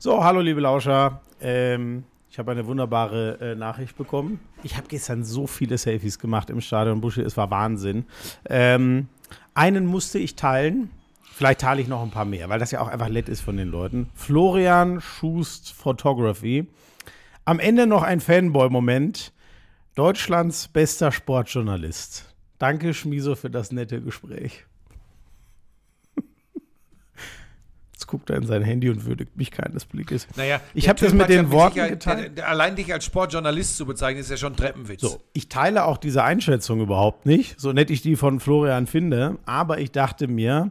So, hallo liebe Lauscher. Ähm, ich habe eine wunderbare äh, Nachricht bekommen. Ich habe gestern so viele Selfies gemacht im Stadion Buschi, es war Wahnsinn. Ähm, einen musste ich teilen. Vielleicht teile ich noch ein paar mehr, weil das ja auch einfach nett ist von den Leuten. Florian Schust Photography. Am Ende noch ein Fanboy-Moment. Deutschlands bester Sportjournalist. Danke, Schmiso, für das nette Gespräch. Jetzt guckt er in sein Handy und würdigt mich keines Blickes. Naja, ich habe das mit ja den Worten Sicherheit- geteilt. der- Allein dich als Sportjournalist zu bezeichnen, ist ja schon Treppenwitz. So, ich teile auch diese Einschätzung überhaupt nicht, so nett ich die von Florian finde, aber ich dachte mir,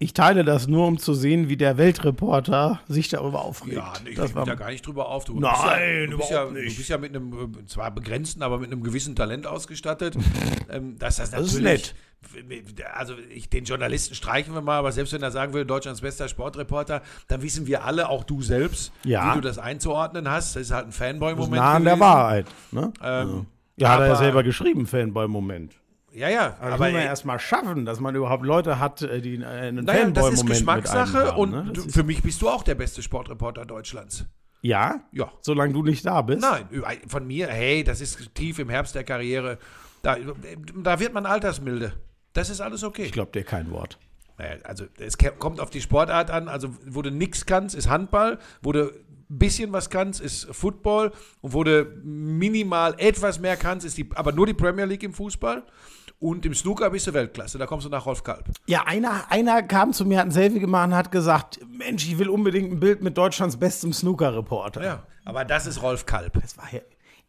ich teile das nur, um zu sehen, wie der Weltreporter sich darüber aufregt. Ja, ich das mich da gar nicht drüber auf. Du Nein, bist ja, du bist ja, nicht. Du bist ja mit einem, äh, zwar begrenzten, aber mit einem gewissen Talent ausgestattet. ähm, dass das, Das ist natürlich, Also ich, den Journalisten streichen wir mal, aber selbst wenn er sagen würde, Deutschlands bester Sportreporter, dann wissen wir alle, auch du selbst, Ja. wie du das einzuordnen hast. Das ist halt ein Fanboy-Moment. nah an der. Wahrheit. Ne? Ähm, ja, hat er ja selber geschrieben, Fanboy-Moment. Ja, ja, Aber das aber muss man ey, erst mal schaffen, dass man überhaupt Leute hat, äh, die äh, einen naja, das Fanboy-Moment ist mit Geschmackssache haben, und ne? Das du, ist- für mich bist du auch der beste Sportreporter Deutschlands. Ja? Ja. Solange du nicht da bist? Nein, von mir, hey, das ist tief im Herbst der Karriere. Da, da wird man altersmilde. Das ist alles okay. Ich glaube dir kein Wort. Naja, also es kommt auf die Sportart an. Also wo du nix kannst, ist Handball. Wo du ein bisschen was kannst, ist Football. Und wo du minimal etwas mehr kannst, ist die, aber nur die Premier League im Fußball. Und im Snooker bist du Weltklasse. Da kommst du nach Rolf Kalb. Ja, einer, einer kam zu mir, hat ein Selfie gemacht und hat gesagt, Mensch, ich will unbedingt ein Bild mit Deutschlands bestem Snooker-Reporter. Ja, aber das ist Rolf Kalb. Das war ja, ja,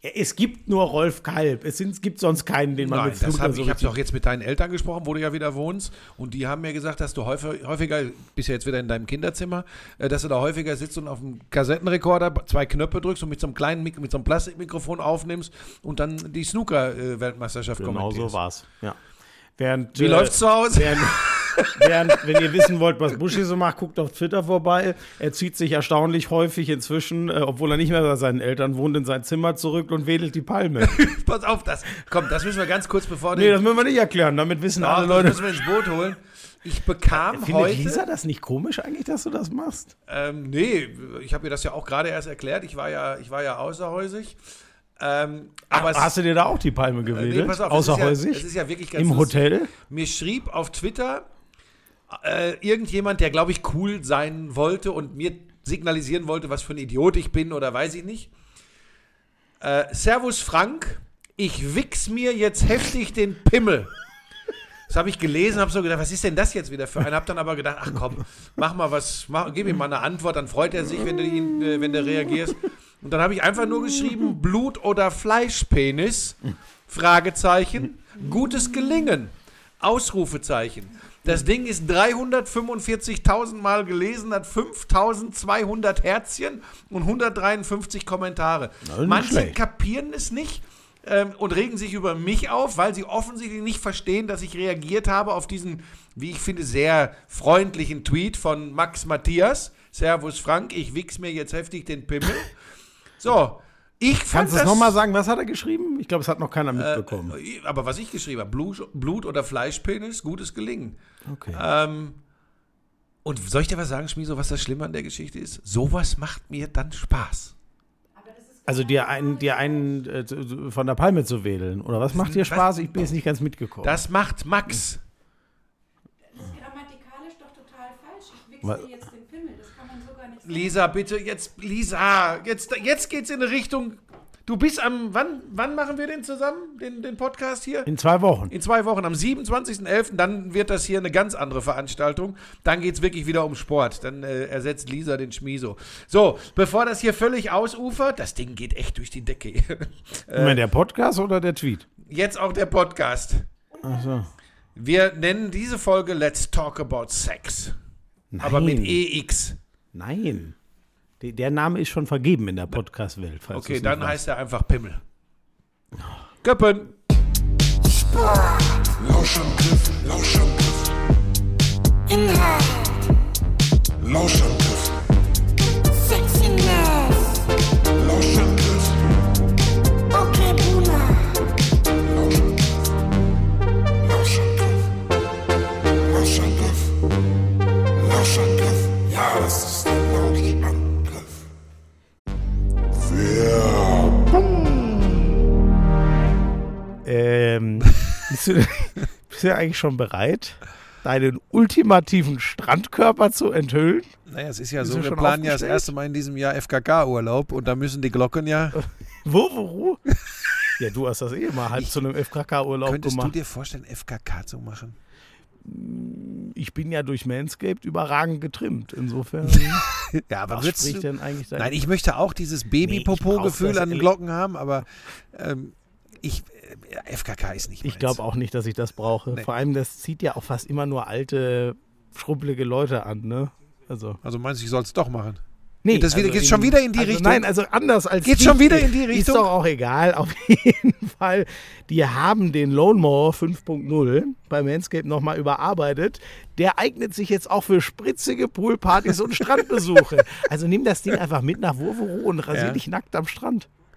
es gibt nur Rolf Kalb. Es, sind, es gibt sonst keinen, den man Nein, mit das hab, so ich habe doch jetzt mit deinen Eltern gesprochen, wo du ja wieder wohnst. Und die haben mir gesagt, dass du häufig, häufiger, bist ja jetzt wieder in deinem Kinderzimmer, äh, dass du da häufiger sitzt und auf dem Kassettenrekorder zwei Knöpfe drückst und mit so einem kleinen Mik mit so einem Plastikmikrofon aufnimmst und dann die Snooker-Weltmeisterschaft Genau kommentierst. so war's. Ja. Während, Wie äh, läuft's zu Hause? Während, während, wenn ihr wissen wollt, was Buschi so macht, guckt auf Twitter vorbei. Er zieht sich erstaunlich häufig inzwischen, äh, obwohl er nicht mehr bei seinen Eltern wohnt, in sein Zimmer zurück und wedelt die Palme. Pass auf, das. Komm, das müssen wir ganz kurz bevor nee, das müssen wir nicht erklären. Damit wissen Ach, alle das Leute. müssen wir ins Boot holen. Ich bekam Findet heute. Lisa das nicht komisch eigentlich, dass du das machst? Ähm, nee, ich habe ihr das ja auch gerade erst erklärt. Ich war ja, ich war ja außerhäusig. Ähm, aber es- Hast du dir da auch die Palme Äh, gewedelt? nee, pass auf, es ist Außerhäusig? Ja, es ist ja wirklich ganz Im lustig. Hotel? Mir schrieb auf Twitter äh, irgendjemand, der, glaube ich, cool sein wollte und mir signalisieren wollte, was für ein Idiot ich bin oder weiß ich nicht. Äh, Servus Frank, ich wichs mir jetzt heftig den Pimmel. Das habe ich gelesen, habe so gedacht, was ist denn das jetzt wieder für ein? Habe dann aber gedacht, ach komm, mach mal was, mach, gib ihm mal eine Antwort, dann freut er sich, wenn du, ihn, äh, wenn du reagierst. Und dann habe ich einfach nur geschrieben, Blut- oder Fleischpenis, Fragezeichen, gutes Gelingen, Ausrufezeichen. Das Ding ist 345.000 Mal gelesen, hat 5.200 Herzchen und 153 Kommentare. Manche schlecht. kapieren es nicht ähm, und regen sich über mich auf, weil sie offensichtlich nicht verstehen, dass ich reagiert habe auf diesen, wie ich finde, sehr freundlichen Tweet von Max Matthias. Servus Frank, ich wichs mir jetzt heftig den Pimmel. So, ich fand Kannst du es das... nochmal sagen? Was hat er geschrieben? Ich glaube, es hat noch keiner mitbekommen. Äh, Aber was ich geschrieben habe, Blut, Blut oder Fleischpenis, gutes Gelingen. okay. Ähm, und soll ich dir was sagen, Schmieso, was das Schlimme an der Geschichte ist? Sowas macht mir dann Spaß. Also dir einen, dir einen äh, von der Palme zu wedeln. Oder was macht dir Spaß? Ich bin jetzt nicht ganz mitgekommen. Das macht Max. Das ist grammatikalisch doch total falsch. Ich wichse Was? mir jetzt den Pimmel. Das kann man so gar nicht sagen. Lisa, bitte, jetzt, Lisa, jetzt, jetzt geht's in eine Richtung. Du bist am, wann, wann machen wir den zusammen, den, den Podcast hier? In zwei Wochen. In zwei Wochen, am 27.11., dann wird das hier eine ganz andere Veranstaltung. Dann geht es wirklich wieder um Sport. Dann äh, ersetzt Lisa den Schmiso. So, bevor das hier völlig ausufert, das Ding geht echt durch die Decke. Meine, der Podcast oder der Tweet? Jetzt auch der Podcast. Ach so. Wir nennen diese Folge Let's Talk About Sex. Nein. Aber mit EX. Nein. Der, der Name ist schon vergeben in der Podcast-Welt. Okay, dann heißt er einfach Pimmel. Köppen. Lauschangriff, Lauschangriff. Inhalt, Lauschangriff, du, bist du eigentlich schon bereit, deinen ultimativen Strandkörper zu enthüllen? Naja, es ist ja Bist so, wir planen ja das erste Mal in diesem Jahr FKK-Urlaub und da müssen die Glocken ja. Wo, wo, wo? Ja, du hast das eh mal halb zu einem FKK-Urlaub Könntest du gemacht. dir vorstellen, FKK zu machen? Ich bin ja durch Manscaped überragend getrimmt. Insofern, Ja, aber was würdest du, denn eigentlich? Nein, ich möchte auch dieses Nee, ich Baby-Popo-Gefühl das an den Glocken haben, aber ähm, ich, FKK ist nicht Ich meins. glaube auch nicht, dass ich das brauche. Nee. Vor allem, das zieht ja auch fast immer nur alte, schrumpelige Leute an, ne? Also. Also meinst du, ich soll es doch machen? Nee, Geht das wieder- geht's schon wieder in die also Richtung? Nein, also anders als. Geht's ich. schon wieder in die Ist Richtung? doch auch egal. Auf jeden Fall. Die haben den Lone Mower 5.0 bei Manscaped nochmal überarbeitet. Der eignet sich jetzt auch für spritzige Poolpartys und Strandbesuche. Also nimm das Ding einfach mit nach Wurvero und rasier Ja. dich nackt am Strand.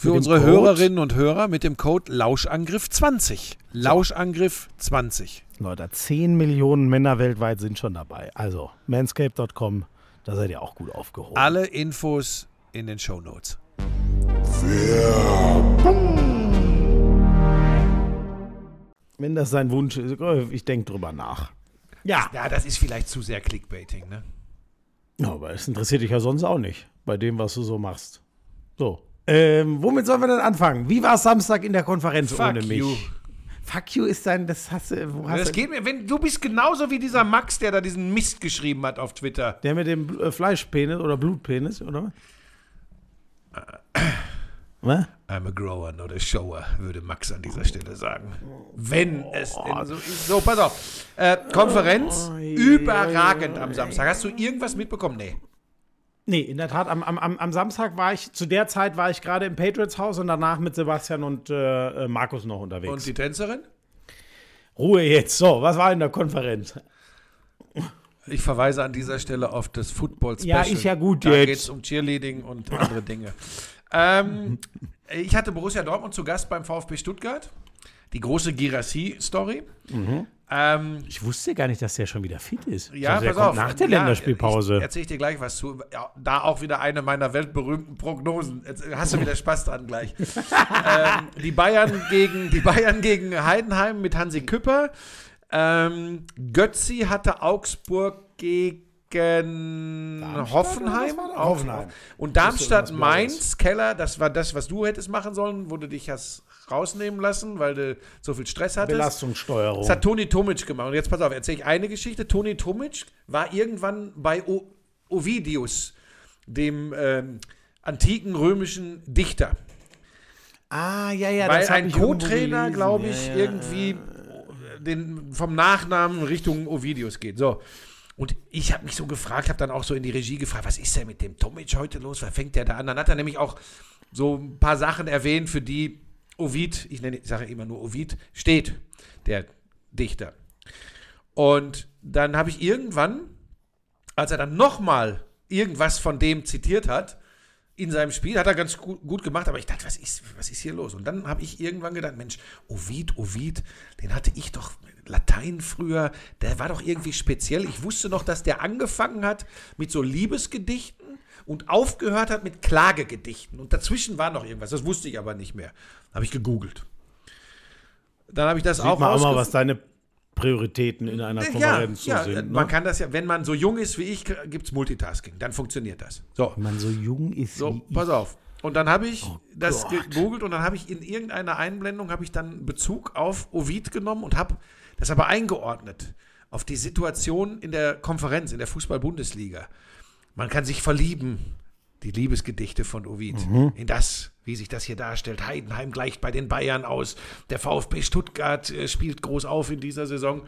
Für unsere Code- Hörerinnen und Hörer mit dem Code Lauschangriff20. Lauschangriff20. Leute, 10 Millionen Männer weltweit sind schon dabei. Also, manscape.com, da seid ihr auch gut aufgehoben. Alle Infos in den Show Notes. Wenn das sein Wunsch ist, ich denke drüber nach. Ja. Ja, das ist vielleicht zu sehr Clickbaiting, ne? Ja, aber es interessiert dich ja sonst auch nicht, bei dem, was du so machst. So. Ähm, womit sollen wir denn anfangen? Wie war Samstag in der Konferenz Fuck ohne mich? you. Fuck you ist dein, das hast du, wo hast Das du, geht mir, wenn du bist genauso wie dieser Max, der da diesen Mist geschrieben hat auf Twitter. der mit dem äh, Fleischpenis oder Blutpenis, oder? Was? I'm a grower, not a shower, würde Max an dieser Stelle sagen. Wenn es denn so ist. So, pass auf. Äh, Konferenz, überragend am Samstag. Hast du irgendwas mitbekommen? Nee. Nee, in der Tat, am, am, am am Samstag war ich, zu der Zeit war ich gerade im Patriots Haus und danach mit Sebastian und äh, äh, Markus noch unterwegs. Und die Tänzerin? Ruhe jetzt. So, was war in der Konferenz? Ich verweise an dieser Stelle auf das Football-Special. Ja, ist ja gut Da jetzt. geht es um Cheerleading und andere Dinge. Ähm, ich hatte Borussia Dortmund zu Gast beim VfB Stuttgart. Die große Girassi-Story. Mhm. Ähm, Ich wusste gar nicht, dass der schon wieder fit ist. Ja, der pass kommt auf. Nach der Ja, Länderspielpause. Erzähle ich dir gleich was zu. Ja, da auch wieder eine meiner weltberühmten Prognosen. Jetzt hast du wieder Spaß dran gleich. ähm, die, Bayern gegen, die Bayern gegen Heidenheim mit Hansi Küpper. Ähm, Götzi hatte Augsburg gegen Hoffenheim. da? Auch- Hoffenheim. Und Darmstadt, Mainz, Keller, das war das, was du hättest machen sollen, wo du dich hast rausnehmen lassen, weil du so viel Stress hattest. Belastungssteuerung. Das hat Toni Tomic gemacht. Und jetzt pass auf, erzähle ich eine Geschichte. Toni Tomic war irgendwann bei o Ovidius, dem ähm, antiken römischen Dichter. ah, ja, ja. weil ein Co-Trainer, glaube ich, Ja, ja. irgendwie den, vom Nachnamen Richtung Ovidius geht. So. Und ich habe mich so gefragt, habe dann auch so in die Regie gefragt, was ist denn mit dem Tomic heute los? Was fängt der da an? Dann hat er nämlich auch so ein paar Sachen erwähnt, für die Ovid, ich nenne, ich sage immer nur Ovid, steht, der Dichter. Und dann habe ich irgendwann, als er dann nochmal irgendwas von dem zitiert hat, in seinem Spiel, hat er ganz gut, gut gemacht, aber ich dachte, was ist, was ist hier los? Und dann habe ich irgendwann gedacht, Mensch, Ovid, Ovid, den hatte ich doch Latein früher, der war doch irgendwie speziell. Ich wusste noch, dass der angefangen hat mit so Liebesgedichten und aufgehört hat mit Klagegedichten. Und dazwischen war noch irgendwas, das wusste ich aber nicht mehr. Habe ich gegoogelt. Dann habe ich das Sieht auch man auch mal, was deine Prioritäten in einer Ja, Konferenz ja, so sind. man ne? kann das ja, wenn man so jung ist wie ich, gibt es Multitasking. Dann funktioniert das. So, Wenn man so jung ist so, wie pass auf. Und dann habe ich das Oh Gott. gegoogelt und dann habe ich in irgendeiner Einblendung habe ich dann Bezug auf Ovid genommen und habe das aber eingeordnet auf die Situation in der Konferenz, in der Fußball-Bundesliga. Man kann sich verlieben, die Liebesgedichte von Ovid, Mhm. in das, wie sich das hier darstellt. Heidenheim gleicht bei den Bayern aus. Der VfB Stuttgart äh, spielt groß auf in dieser Saison.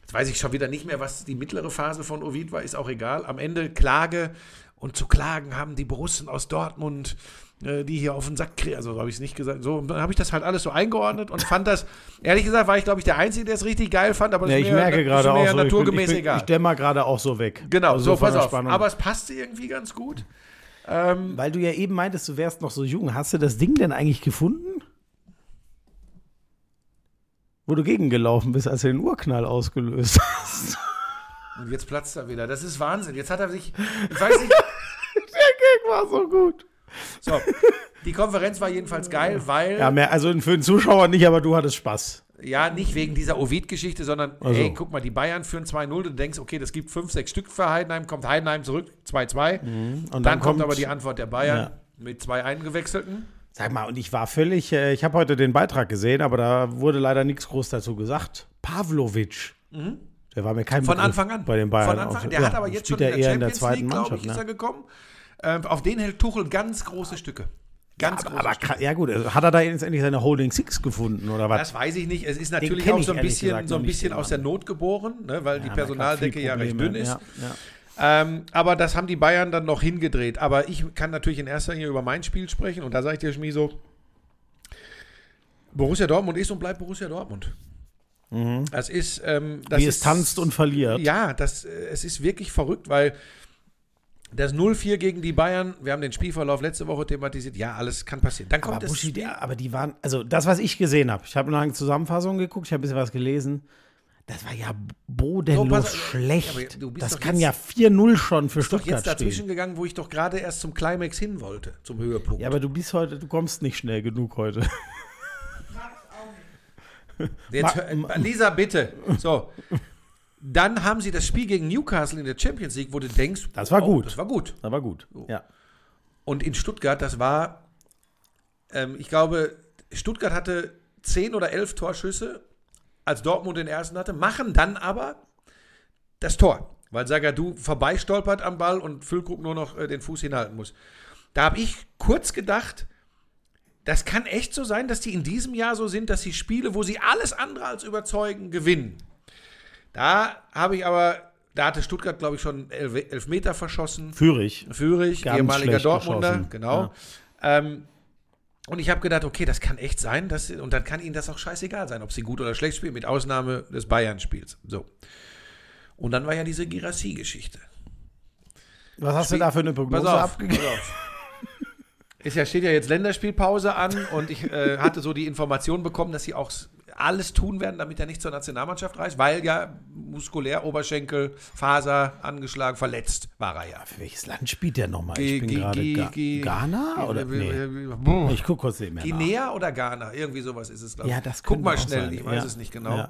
Jetzt weiß ich schon wieder nicht mehr, was die mittlere Phase von Ovid war, ist auch egal. Am Ende Klage und zu klagen haben die Borussen aus Dortmund, die hier auf den Sack kriegen. Also so habe ich es nicht gesagt. So, und dann habe ich das halt alles so eingeordnet und fand das, ehrlich gesagt, war ich, glaube ich, der Einzige, der es richtig geil fand, aber das Ja, ist ich mir, merke gerade auch so, ich, bin, naturgemäß ich, bin, egal. ich dämmer gerade auch so weg. genau, Also so, pass auf. Spannung. Aber es passte irgendwie ganz gut. Ähm, Weil du ja eben meintest, du wärst noch so jung. Hast du das Ding denn eigentlich gefunden? Wo du gegengelaufen bist, als du den Urknall ausgelöst hast. und jetzt platzt er wieder. Das ist Wahnsinn. Jetzt hat er sich, ich weiß nicht, Der Gag war so gut. So. Die Konferenz war jedenfalls geil, weil Ja, mehr, also für den Zuschauer nicht, aber du hattest Spaß. Ja, nicht wegen dieser Ovid-Geschichte, sondern, Also. ey, guck mal, die Bayern führen 2-0, du denkst, okay, das gibt 5, 6 Stück für Heidenheim, kommt Heidenheim zurück, 2-2. Und dann, dann, kommt aber die Antwort der Bayern Ja. mit zwei eingewechselten. Sag mal, und ich war völlig, äh, ich habe heute den Beitrag gesehen, aber da wurde leider nichts groß dazu gesagt. Pavlovic. Der war mir kein Mhm. Von Begriff Anfang an. Bei den Bayern. Von Anfang an. Der Ja, hat aber jetzt schon in er der eher in der zweiten League, glaube Mannschaft. ich, ist er ne? gekommen. Ähm, auf den hält Tuchel ganz große Stücke. Ganz große Aber Stücke. kra- ja gut, also hat er da jetzt endlich seine Holding Six gefunden oder was? Das weiß ich nicht. Es ist natürlich auch so ein bisschen, gesagt so ein bisschen aus der Not geboren, ne, weil die Ja, hat Personaldecke ja recht dünn ist. Ja, ja. Ähm, aber das haben die Bayern dann noch hingedreht. Aber ich kann natürlich in erster Linie über mein Spiel sprechen. Und da sage ich dir, Schmi, so: Borussia Dortmund ist und bleibt Borussia Dortmund. Das ist. Ähm, das Mhm. Wie ist, es tanzt und verliert. Ja, das, äh, es ist wirklich verrückt, weil das 0-4 gegen die Bayern, wir haben den Spielverlauf letzte Woche thematisiert. Ja, alles kann passieren. Dann kommt Aber, das. Buschi, die, aber die waren, also das, was ich gesehen habe, ich habe noch eine Zusammenfassung geguckt, ich habe ein bisschen was gelesen. Das war ja bodenlos So, pass- schlecht. Ja, das kann jetzt- ja 4-0 schon für Stuttgart jetzt dazwischen stehen. gegangen, wo ich doch gerade erst zum Climax hin wollte, zum Höhepunkt. Ja, aber du bist heute, du kommst nicht schnell genug heute. Jetzt, Lisa, bitte. So. Dann haben sie das Spiel gegen Newcastle in der Champions League, wo du denkst, Das war oh, gut. Das war gut. Das war gut. Ja. Und in Stuttgart, das war, ähm, ich glaube, Stuttgart hatte zehn oder elf Torschüsse, als Dortmund den ersten hatte, machen dann aber das Tor, weil Sagadu vorbeistolpert am Ball und Füllkrug nur noch äh, den Fuß hinhalten muss. Da habe ich kurz gedacht, das kann echt so sein, dass die in diesem Jahr so sind, dass sie Spiele, wo sie alles andere als überzeugen, gewinnen. Da habe ich aber, da hatte Stuttgart, glaube ich, schon elf, Meter verschossen. Führig. Führig, Ganz ehemaliger Dortmunder, geschossen. genau. Ähm, und ich habe gedacht, okay, das kann echt sein, dass, und dann kann ihnen das auch scheißegal sein, ob sie gut oder schlecht spielen, mit Ausnahme des Bayern-Spiels. So. Und dann war ja diese Girassi-Geschichte. Was hast du da für eine Prognose Pass auf, abgegeben? pass auf. Ist ja, steht ja jetzt Länderspielpause an und ich äh, hatte so die Information bekommen, dass sie auch alles tun werden, damit er nicht zur Nationalmannschaft reist, weil ja muskulär, Oberschenkel, Faser angeschlagen, verletzt war er ja. Für welches Land spielt der nochmal? Ich bin gerade Ga Ghana oder nee. Ich gucke kurz eben. Guinea oder Ghana? Irgendwie sowas ist es, glaube ich. Ja, das Guck mal schnell, sein. ich weiß Ja. es nicht genau. Ja.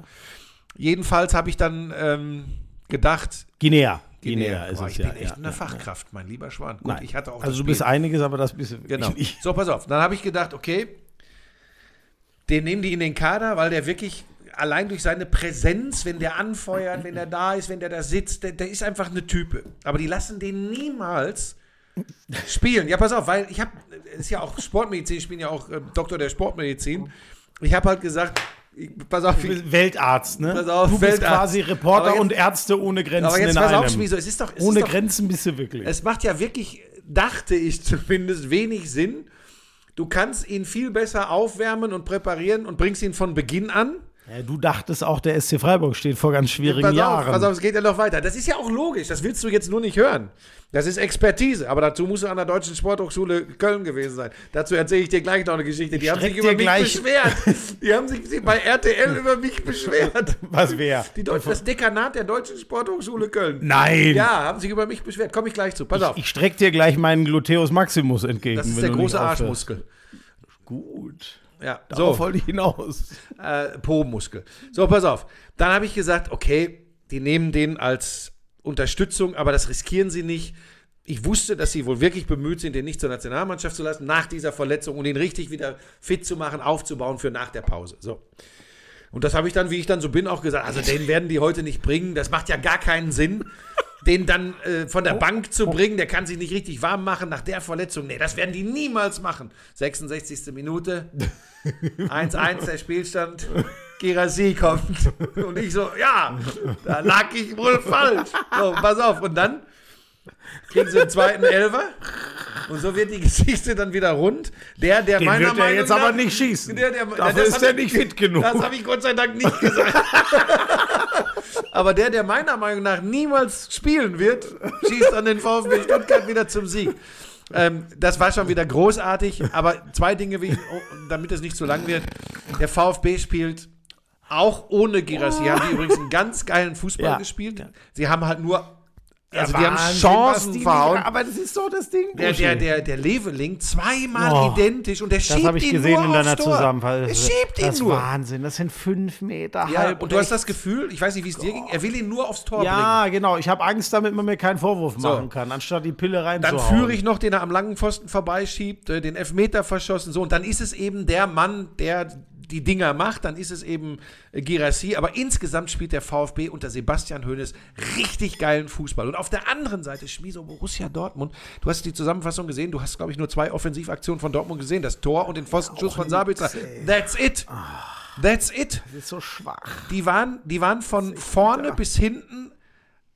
Jedenfalls habe ich dann ähm, gedacht, Guinea. Guinea ist Boah, es ich ja. bin echt ja, eine ja, Fachkraft, mein lieber Schwan. Gut, Nein. ich hatte auch Also du bist einiges, aber das bist Genau. ich nicht. So, pass auf. Dann habe ich gedacht, okay, den nehmen die in den Kader, weil der wirklich allein durch seine Präsenz, wenn der anfeuert, wenn der da ist, wenn der da sitzt, der, der ist einfach eine Type. Aber die lassen den niemals spielen. Ja, pass auf, weil ich habe, ist ja auch Sportmedizin, ich bin ja auch äh, Doktor der Sportmedizin. Ich habe halt gesagt, ich, pass auf, ich, bist Weltarzt, ne? Pass auf, du bist Weltarzt. quasi Reporter jetzt- und Ärzte ohne Grenzen aber jetzt in pass auf, einem. Schmieso, es ist doch, es ohne ist doch, Grenzen bist du wirklich. es macht ja wirklich, dachte ich zumindest, wenig Sinn. Du kannst ihn viel besser aufwärmen und präparieren und bringst ihn von Beginn an. Ja, du dachtest auch, der SC Freiburg steht vor ganz schwierigen Pass auf, Jahren. pass auf, es geht ja noch weiter. Das ist ja auch logisch, das willst du jetzt nur nicht hören. Das ist Expertise, aber dazu musst du an der Deutschen Sporthochschule Köln gewesen sein. Dazu erzähle ich dir gleich noch eine Geschichte. Die haben sich über mich gleich- beschwert. Die haben sich bei RTL über mich beschwert. Was? Die Deutsch, das Dekanat der Deutschen Sporthochschule Köln. Nein! Ja, haben sich über mich beschwert. Komme ich gleich zu. Pass auf. Ich streck dir gleich meinen Gluteus Maximus entgegen. Das ist der große. Arschmuskel. Gut. Ja, Darauf so, wollte ich hinaus. äh, Po-Muskel. So, pass auf. Dann habe ich gesagt, okay, die nehmen den als Unterstützung, aber das riskieren sie nicht. Ich wusste, dass sie wohl wirklich bemüht sind, den nicht zur Nationalmannschaft zu lassen, nach dieser Verletzung und ihn richtig wieder fit zu machen, aufzubauen für nach der Pause. So. Und das habe ich dann, wie ich dann so bin, auch gesagt. Also den werden die heute nicht bringen. Das macht ja gar keinen Sinn, den dann äh, von der Bank zu bringen. Der kann sich nicht richtig warm machen nach der Verletzung. Nee, das werden die niemals machen. 66. Minute, 1-1 der Spielstand. Girassi kommt. Und ich so, ja, da lag ich wohl falsch. So, pass auf. Und dann kriegen sie den zweiten Elfer. Und so wird die Geschichte dann wieder rund. Der, der Den meiner wird Meinung jetzt nach, aber nicht schießen. Der, der, Dafür das ist er ich- nicht fit genug. Das habe ich Gott sei Dank nicht gesagt. Aber der, der meiner Meinung nach niemals spielen wird, schießt an den VfB Stuttgart wieder zum Sieg. Ähm, das war schon wieder großartig. Aber zwei Dinge, ich, oh, damit es nicht zu lang wird. Der VfB spielt auch ohne Girassi. Haben die übrigens einen ganz geilen Fußball Ja. gespielt. Sie haben halt nur, also die haben Wahnsinn, was Chancen die verhauen. Aber das ist doch das Ding. Der, der, der, der Leveling zweimal Oh, identisch und der das schiebt habe ich ihn gesehen nur in deiner Tor. Zusammenfassung. Er schiebt ihn das ist nur. Wahnsinn. Das sind fünf Meter Ja, halb und du hast das Gefühl, ich weiß nicht, wie es dir ging, er will ihn nur aufs Tor bringen. Ja, genau. Ich habe Angst, damit man mir keinen Vorwurf So. machen kann, anstatt die Pille Dann reinzuhauen. führe ich noch, den er am langen Pfosten vorbeischiebt, äh, den Elfmeter verschossen, so. Und dann ist es eben der Mann, der die Dinger macht, dann ist es eben äh, Girassi. Aber insgesamt spielt der VfB unter Sebastian Hoeneß richtig geilen Fußball. Und auf der anderen Seite Schmieso Borussia Dortmund. Du hast die Zusammenfassung gesehen, du hast, glaube ich, nur zwei Offensivaktionen von Dortmund gesehen. Das Tor und den Pfostenschuss von Sabitzer. That's it. That's it. Das ist so schwach. Die waren, die waren von vorne bis hinten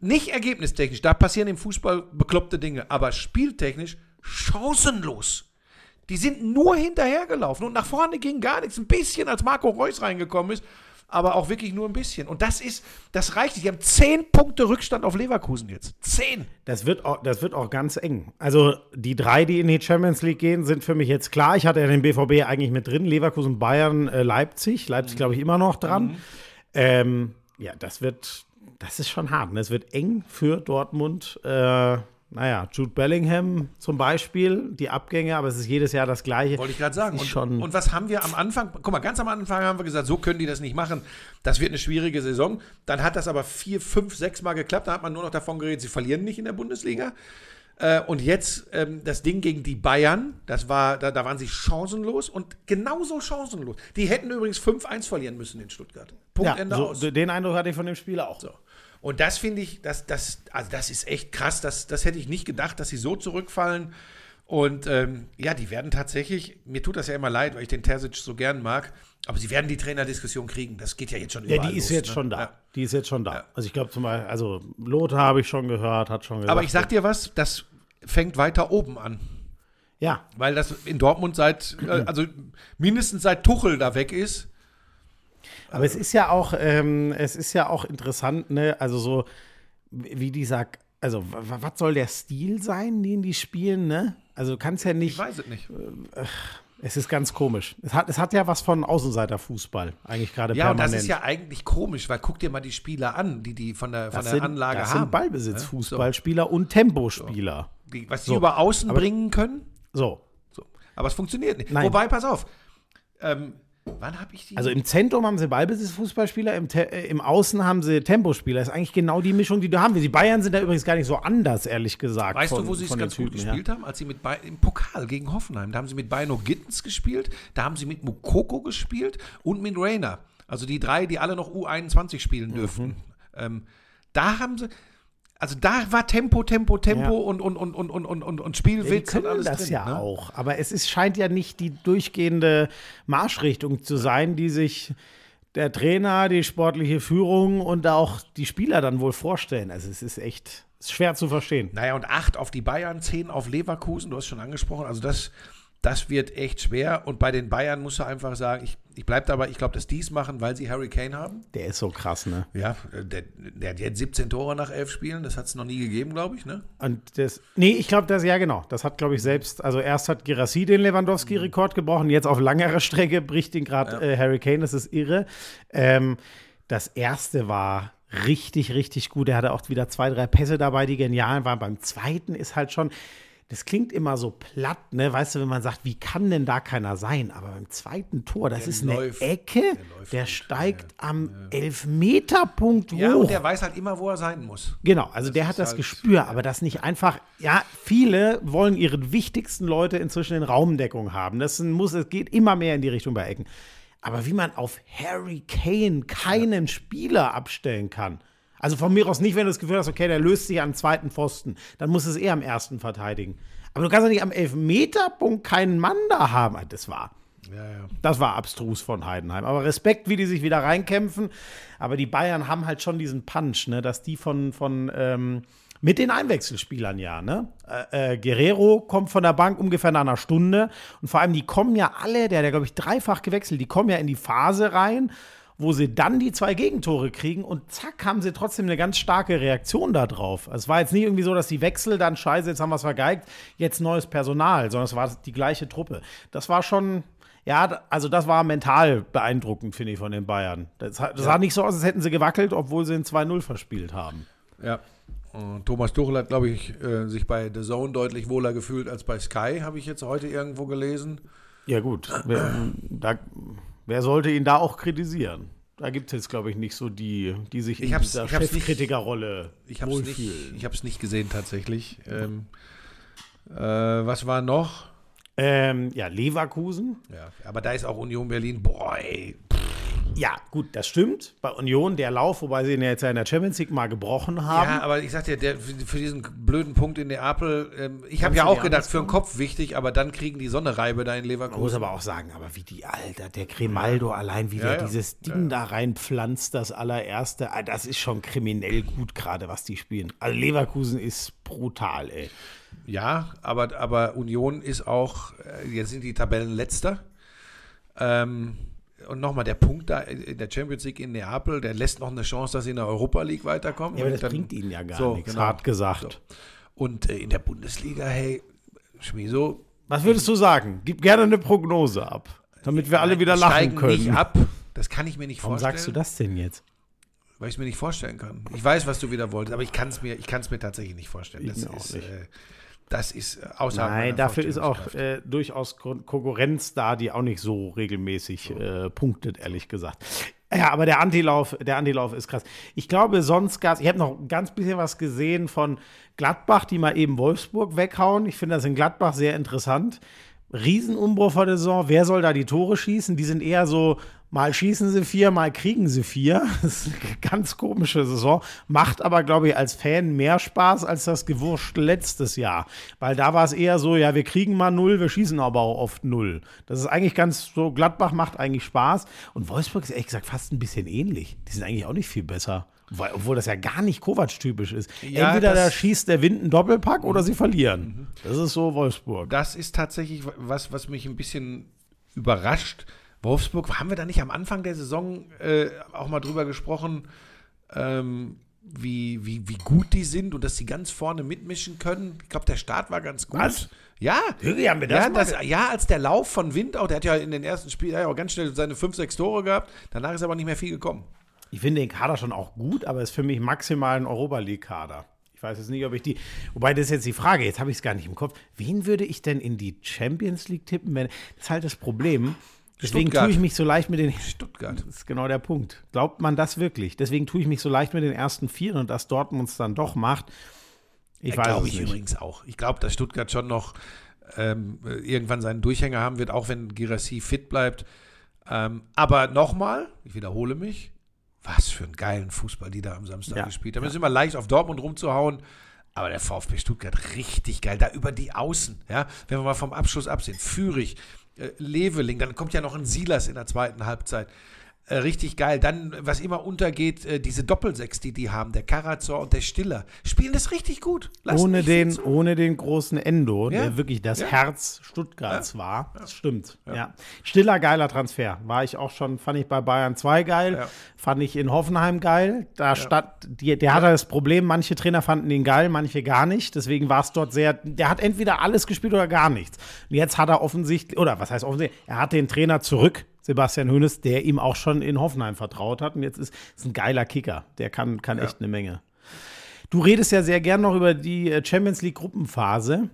nicht ergebnistechnisch. Da passieren im Fußball bekloppte Dinge, aber spieltechnisch chancenlos. Die sind nur hinterhergelaufen und nach vorne ging gar nichts. Ein bisschen, als Marco Reus reingekommen ist, aber auch wirklich nur ein bisschen. Und das ist, das reicht nicht. Die haben zehn Punkte Rückstand auf Leverkusen jetzt. Zehn. Das wird, auch, das wird auch ganz eng. Also die drei, die in die Champions League gehen, sind für mich jetzt klar. Ich hatte ja den BVB eigentlich mit drin. Leverkusen, Bayern, äh, Leipzig. Leipzig, glaube ich, immer noch dran. Ähm, ja, das wird, das ist schon hart. ne? Es wird eng für Dortmund. Äh, naja, Jude Bellingham zum Beispiel, die Abgänge, aber es ist jedes Jahr das Gleiche. Wollte ich gerade sagen. Und, schon, und was haben wir am Anfang? Guck mal, ganz am Anfang haben wir gesagt, so können die das nicht machen. Das wird eine schwierige Saison. Dann hat das aber vier, fünf, sechs Mal geklappt. Da hat man nur noch davon geredet, sie verlieren nicht in der Bundesliga. Äh, und jetzt ähm, das Ding gegen die Bayern, das war, da, da waren sie chancenlos und genauso chancenlos. Die hätten übrigens 5-1 verlieren müssen in Stuttgart. Punkt, ja, Ende so, aus. den Eindruck hatte ich von dem Spieler auch. So. Und das finde ich, das, das, also das ist echt krass. Das, das hätte ich nicht gedacht, dass sie so zurückfallen. Und ähm, ja, die werden tatsächlich, mir tut das ja immer leid, weil ich den Terzic so gern mag, aber sie werden die Trainerdiskussion kriegen. Das geht ja jetzt schon Ja, überall die ist los, jetzt ne? schon da. Ja. Die ist jetzt schon da. Ja. Also ich glaube zum Beispiel, also Lothar habe ich schon gehört, hat schon gesagt. Aber ich sag dir was, das fängt weiter oben an. ja, Weil das in Dortmund seit, äh, also mindestens seit Tuchel da weg ist. Aber es ist ja auch, ähm, es ist ja auch interessant, ne? Also so, wie die sagt, also was soll der Stil sein, den die spielen, ne? Also du kannst ja Ich nicht, weiß es nicht. es ist ganz komisch. Es hat, es hat ja was von Außenseiterfußball, eigentlich gerade Ja, permanent. das ist ja eigentlich komisch, weil guck dir mal die Spieler an, die die von der, von das der sind, Anlage das haben. sind Ballbesitzfußballspieler und Tempospieler. Die, was die So, über außen aber- bringen können. So. So. Aber es funktioniert nicht. Nein. Wobei, pass auf. Ähm, wann habe ich die? Also im Zentrum haben sie Ballbesitzfußballspieler, im, Te äh, im Außen haben sie Tempospieler. Das ist eigentlich genau die Mischung, die du haben willst. Die Bayern sind da übrigens gar nicht so anders, ehrlich gesagt. weißt von- du, wo sie es ganz gut Typen her. gespielt haben? Als sie mit Bei im Pokal gegen Hoffenheim. Da haben sie mit Bino Gittens gespielt, da haben sie mit Mukoko gespielt und mit Rainer. Also die drei, die alle noch U21 Mhm. spielen dürften. Ähm, da haben sie. Also da war Tempo, Tempo, Tempo Ja. und, und, und, und, und, und, und, und Ja, die Spielwitz und können alles das drin. ja ne? auch. Aber es ist, scheint ja nicht die durchgehende Marschrichtung zu sein, die sich der Trainer, die sportliche Führung und auch die Spieler dann wohl vorstellen. Also es ist echt schwer zu verstehen. Naja, und acht auf die Bayern, zehn auf Leverkusen, du hast schon angesprochen. Also das, das wird echt schwer. Und bei den Bayern musst du einfach sagen, ich, ich bleibe dabei, ich glaube, dass die es machen, weil sie Harry Kane haben. Der ist so krass, ne? Ja, der, der hat jetzt 17 Tore nach elf Spielen, das hat es noch nie gegeben, glaube ich, ne? Und das, nee, ich glaube, das, ja genau. Das hat, glaube ich, selbst, also erst hat Girassi den Lewandowski-Rekord gebrochen, jetzt auf langerer Strecke bricht ihn gerade äh, Harry Kane, das ist irre. Ähm, das erste war richtig, richtig gut. Er hatte auch wieder zwei, drei Pässe dabei, die genial waren. Beim zweiten ist halt schon, das klingt immer so platt, ne? Weißt du, wenn man sagt, wie kann denn da keiner sein? Aber beim zweiten Tor, das Der ist eine läuft- Ecke, der der, steigt am Elfmeterpunkt Ja, hoch. und der weiß halt immer, wo er sein muss. Genau, also der ist hat das halt- Gespür, aber das nicht einfach, ja, viele wollen ihre wichtigsten Leute inzwischen in Raumdeckung haben. Das muss, es geht immer mehr in die Richtung bei Ecken. Aber wie man auf Harry Kane keinen Spieler abstellen kann. Also von mir aus nicht, wenn du das Gefühl hast, okay, der löst sich am zweiten Pfosten, dann muss es eher am ersten verteidigen. Aber du kannst doch nicht am Elfmeterpunkt keinen Mann da haben. Das war, Ja, ja. das war abstrus von Heidenheim. Aber Respekt, wie die sich wieder reinkämpfen. Aber die Bayern haben halt schon diesen Punch, ne, dass die von, von ähm, mit den Einwechselspielern ja, ne? Äh, äh, Guerrero kommt von der Bank ungefähr nach einer Stunde. Und vor allem, die kommen ja alle, der hat ja, glaube ich, dreifach gewechselt, die kommen ja in die Phase rein, wo sie dann die zwei Gegentore kriegen und zack, haben sie trotzdem eine ganz starke Reaktion darauf. Also es war jetzt nicht irgendwie so, dass die Wechsel dann scheiße, jetzt haben wir es vergeigt, jetzt neues Personal, sondern es war die gleiche Truppe. Das war schon, ja, also das war mental beeindruckend, finde ich, von den Bayern. Das, das sah nicht so aus, als hätten sie gewackelt, obwohl sie ein 2-0 verspielt haben. Ja. Und Thomas Tuchel hat, glaube ich, äh, sich bei The Zone deutlich wohler gefühlt als bei Sky, habe ich jetzt heute irgendwo gelesen. Ja, gut. Da, wer sollte ihn da auch kritisieren? Da gibt es jetzt, glaube ich, nicht so die, die sich Ich in dieser ich hab's nicht- Chefkritikerrolle Ich habe es wohlfühlen. nicht gesehen tatsächlich. Ähm, äh, was war noch? Ähm, ja, Leverkusen. Ja, aber da ist auch Union Berlin. Boah, ey. Ja, gut, das stimmt. Bei Union der Lauf, wobei sie ihn ja jetzt ja in der Champions League mal gebrochen haben. Ja, aber ich sag dir, der, für, diesen blöden Punkt in Neapel, ähm, ich habe ja auch gedacht, für den Kopf wichtig, aber dann kriegen die Sonnereibe da in Man muss Leverkusen. aber auch sagen, aber wie die Alter, der Grimaldo allein, wie Ja, der ja. dieses Ding da reinpflanzt, das allererste, ah, das ist schon kriminell gut gerade, was die spielen. Also Leverkusen ist brutal, ey. Ja, aber, aber Union ist auch, äh, jetzt sind die Tabellenletzter. Ähm, und nochmal, der Punkt da in der Champions League in Neapel, der lässt noch eine Chance, dass sie in der Europa League weiterkommen. Ja, aber das dann- bringt ihnen ja gar so, nichts, genau. hart gesagt. Und äh, in der Bundesliga, hey, Schmiso, Was würdest du sagen? Gib gerne eine Prognose ab, damit wir alle wieder lachen steigen können. nicht ab. Das kann ich mir nicht Warum vorstellen. sagst du das denn jetzt? Weil ich es mir nicht vorstellen kann. Ich weiß, was du wieder wolltest, aber ich kann es mir, ich mir tatsächlich nicht vorstellen. Das Ich auch ist, nicht. äh, das ist äh, außerhalb Nein, dafür ist auch äh, durchaus Kon Konkurrenz da, die auch nicht so regelmäßig äh, punktet, ehrlich gesagt. Ja, aber der Antilauf, der Antilauf ist krass. Ich glaube, sonst gab Ich habe noch ein ganz bisschen was gesehen von Gladbach, die mal eben Wolfsburg weghauen. Ich finde das in Gladbach sehr interessant. Riesenumbruch vor der Saison. Wer soll da die Tore schießen? Die sind eher so, mal schießen sie vier, mal kriegen sie vier. Das ist eine ganz komische Saison. Macht aber, glaube ich, als Fan mehr Spaß als das Gewurscht letztes Jahr. Weil da war es eher so, ja, wir kriegen mal null, wir schießen aber auch oft null. Das ist eigentlich ganz so, Gladbach macht eigentlich Spaß. Und Wolfsburg ist ehrlich gesagt fast ein bisschen ähnlich. Die sind eigentlich auch nicht viel besser. Weil, obwohl das ja gar nicht Kovac-typisch ist. Ja, Entweder da schießt der Wind einen Doppelpack oder sie verlieren. Das ist so Wolfsburg. Das ist tatsächlich was, was mich ein bisschen überrascht. Wolfsburg, haben wir da nicht am Anfang der Saison äh, auch mal drüber gesprochen, ähm, wie, wie, wie gut die sind und dass sie ganz vorne mitmischen können? Ich glaube, der Start war ganz gut. Was? Ja. Irgendwie haben wir das ja, mal das, ja, als der Lauf von Wind auch, der hat ja in den ersten Spielen ja auch ganz schnell seine fünf, sechs Tore gehabt. Danach ist aber nicht mehr viel gekommen. Ich finde den Kader schon auch gut, aber ist für mich maximal ein Europa League-Kader. Ich weiß jetzt nicht, ob ich die. Wobei, das ist jetzt die Frage, jetzt habe ich es gar nicht im Kopf. Wen würde ich denn in die Champions League tippen? Wenn, das ist halt das Problem. Deswegen Stuttgart. tue ich mich so leicht mit den. Stuttgart. Das ist genau der Punkt. Glaubt man das wirklich? Deswegen tue ich mich so leicht mit den ersten vier und dass Dortmund es dann doch macht. Ich weiß Glaube ich nicht. übrigens auch. Ich glaube, dass Stuttgart schon noch ähm, äh, irgendwann seinen Durchhänger haben wird, auch wenn Girassi fit bleibt. Ähm, aber nochmal, ich wiederhole mich, was für einen geilen Fußball die da am Samstag Ja, gespielt haben. Es ist immer leicht auf Dortmund rumzuhauen, aber der VfB Stuttgart richtig geil. Da über die Außen, ja, wenn wir mal vom Abschluss absehen. Führig, Leveling, dann kommt ja noch ein Silas in der zweiten Halbzeit. Äh, richtig geil. Dann, was immer untergeht, äh, diese Doppelsechs, die die haben, der Karazor und der Stiller, spielen das richtig gut. Lassen Ohne den, ohne den großen Endo, Ja. der wirklich das Ja. Herz Stuttgarts war. Das stimmt. Ja. Stiller, geiler Transfer. War ich auch schon, fand ich bei Bayern 2 geil. Ja. Fand ich in Hoffenheim geil. Da stand, die, der hatte das Problem, manche Trainer fanden ihn geil, manche gar nicht. Deswegen war es dort sehr, der hat entweder alles gespielt oder gar nichts. Und jetzt hat er offensichtlich, oder was heißt offensichtlich, er hat den Trainer zurück. Sebastian Hoeneß, der ihm auch schon in Hoffenheim vertraut hat. Und jetzt ist, ist ein geiler Kicker. Der kann, kann echt eine Menge. Du redest ja sehr gern noch über die äh, Champions League Gruppenphase.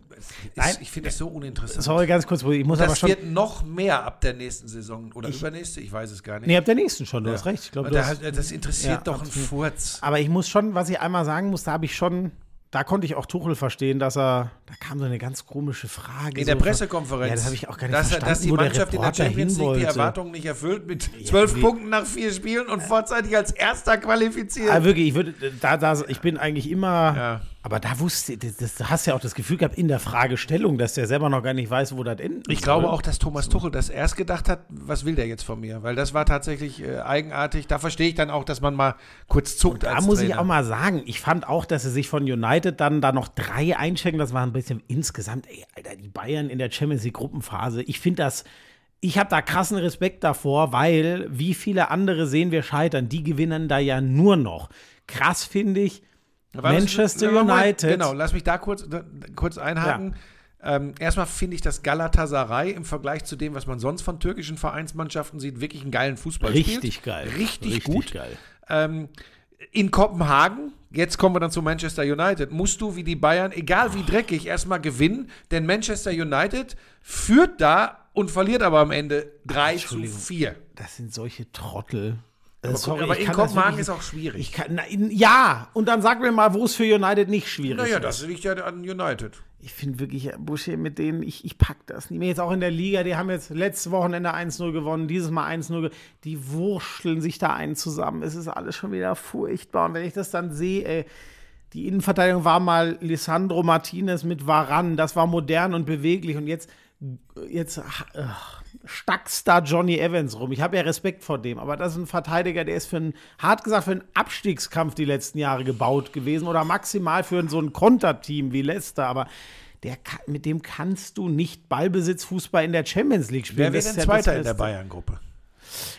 Nein. Ich finde das so uninteressant. Sorry, ganz kurz, ich muss aber das schon. wird noch mehr ab der nächsten Saison oder übernächste, ich weiß es gar nicht. Nee, ab der nächsten schon, du Ja. hast recht. Ich glaube, Und du da hast, das interessiert Ja, doch einen. Furz. Aber ich muss schon, was ich einmal sagen muss, da habe ich schon, da konnte ich auch Tuchel verstehen, dass er, da kam so eine ganz komische Frage. In der so Pressekonferenz. Ja, das habe ich auch gar nicht dass, verstanden, Dass die Mannschaft in der Champions League die. Erwartungen nicht erfüllt mit zwölf wie- Punkten nach vier Spielen und vorzeitig als Erster qualifiziert. Ah, wirklich, ich würde, da, da, ich bin eigentlich immer, Ja. Aber da wusste, das, das, da hast du ja auch das Gefühl gehabt in der Fragestellung, dass der selber noch gar nicht weiß, wo das endet. Ich glaube auch, dass Thomas Tuchel das erst gedacht hat, was will der jetzt von mir? Weil das war tatsächlich äh, eigenartig. Da verstehe ich dann auch, dass man mal kurz zuckt Da als muss ich Trainer. auch mal sagen, ich fand auch, dass sie sich von United dann da noch drei einchecken. Das war ein bisschen insgesamt, ey, Alter, die Bayern in der Champions League Gruppenphase. Ich finde das, ich habe da krassen Respekt davor, weil wie viele andere sehen wir scheitern, die gewinnen da ja nur noch. Krass finde ich, Das- Manchester Moment, United. Genau, lass mich da kurz, da, kurz einhaken. Ähm, erstmal finde ich, dass Galatasaray im Vergleich zu dem, was man sonst von türkischen Vereinsmannschaften sieht, wirklich einen geilen Fußball spielt. Richtig geil. Richtig, gut. geil. Ähm, in Kopenhagen, jetzt kommen wir dann zu Manchester United, musst du wie die Bayern, egal wie dreckig, erstmal gewinnen, denn Manchester United führt da und verliert aber am Ende 3 zu 4. Das sind solche Trottel. Äh, Aber, sorry, aber in Kopenhagen ist auch schwierig. Ich kann, na, in, ja, und dann sag mir mal, wo es für United nicht schwierig naja, ist. das liegt ja an United. Ich finde wirklich, äh, Busche, mit denen, ich, ich pack das nicht mehr. Jetzt auch in der Liga, die haben jetzt letztes Wochenende 1-0 gewonnen, dieses Mal 1-0. ge- Die wurschteln sich da einen zusammen. Es ist alles schon wieder furchtbar. Und wenn ich das dann sehe, ey, die Innenverteidigung war mal Lisandro Martinez mit Varan, das war modern und beweglich. Und jetzt, jetzt ach, stackst da Johnny Evans rum. Ich habe ja Respekt vor dem, aber das ist ein Verteidiger, der ist für einen, hart gesagt, für einen Abstiegskampf die letzten Jahre gebaut gewesen oder maximal für so ein Konterteam wie Leicester. Aber der, mit dem kannst du nicht Ballbesitzfußball in der Champions League spielen. Wer Das denn ja Zweiter in der. Bayern-Gruppe?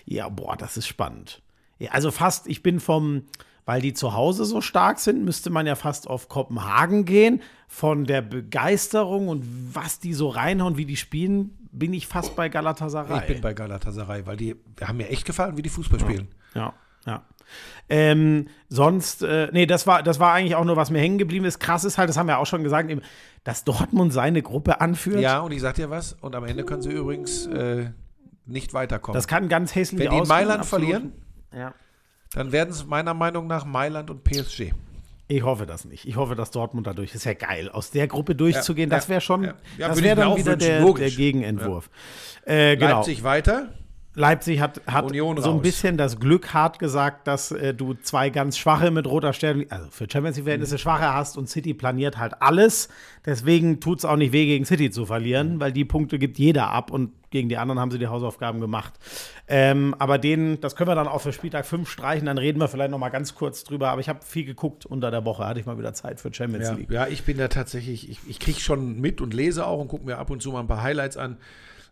Ja, boah, das ist spannend. Ja, also fast, ich bin vom, weil die zu Hause so stark sind, müsste man ja fast auf Kopenhagen gehen. Von der Begeisterung und was die so reinhauen, wie die spielen, bin ich fast bei Galatasaray. Ich bin bei Galatasaray, weil die haben mir echt gefallen, wie die Fußball spielen. Ja, ja. Ähm, sonst, äh, nee, das war, das war eigentlich auch nur, was mir hängen geblieben ist. Krass ist halt, das haben wir auch schon gesagt, eben, dass Dortmund seine Gruppe anführt. Ja, und ich sag dir was, und am Ende können sie übrigens äh, nicht weiterkommen. Das kann ganz hässlich Wenn die in Mailand absolut. verlieren, Ja. Dann werden es meiner Meinung nach Mailand und PSG. Ich hoffe das nicht. Ich hoffe, dass Dortmund dadurch ist ja geil, aus der Gruppe durchzugehen. Ja, das wäre schon, ja. Ja, das wäre dann auch wieder wünschen, der, der Gegenentwurf. Äh, genau. Leipzig weiter. Leipzig hat, hat Union so ein raus. bisschen das Glück hart gesagt, dass äh, du zwei ganz schwache mit roter Stern, also für Champions League-Verhältnisse Mhm. schwache hast und City planiert halt alles. Deswegen tut es auch nicht weh, gegen City zu verlieren, Mhm. weil die Punkte gibt jeder ab und gegen die anderen haben sie die Hausaufgaben gemacht. Ähm, aber denen, das können wir dann auch für Spieltag 5 streichen, dann reden wir vielleicht noch mal ganz kurz drüber. Aber ich habe viel geguckt unter der Woche, hatte ich mal wieder Zeit für Champions Ja, League. ja, ich bin da tatsächlich, ich, ich kriege schon mit und lese auch und gucke mir ab und zu mal ein paar Highlights an.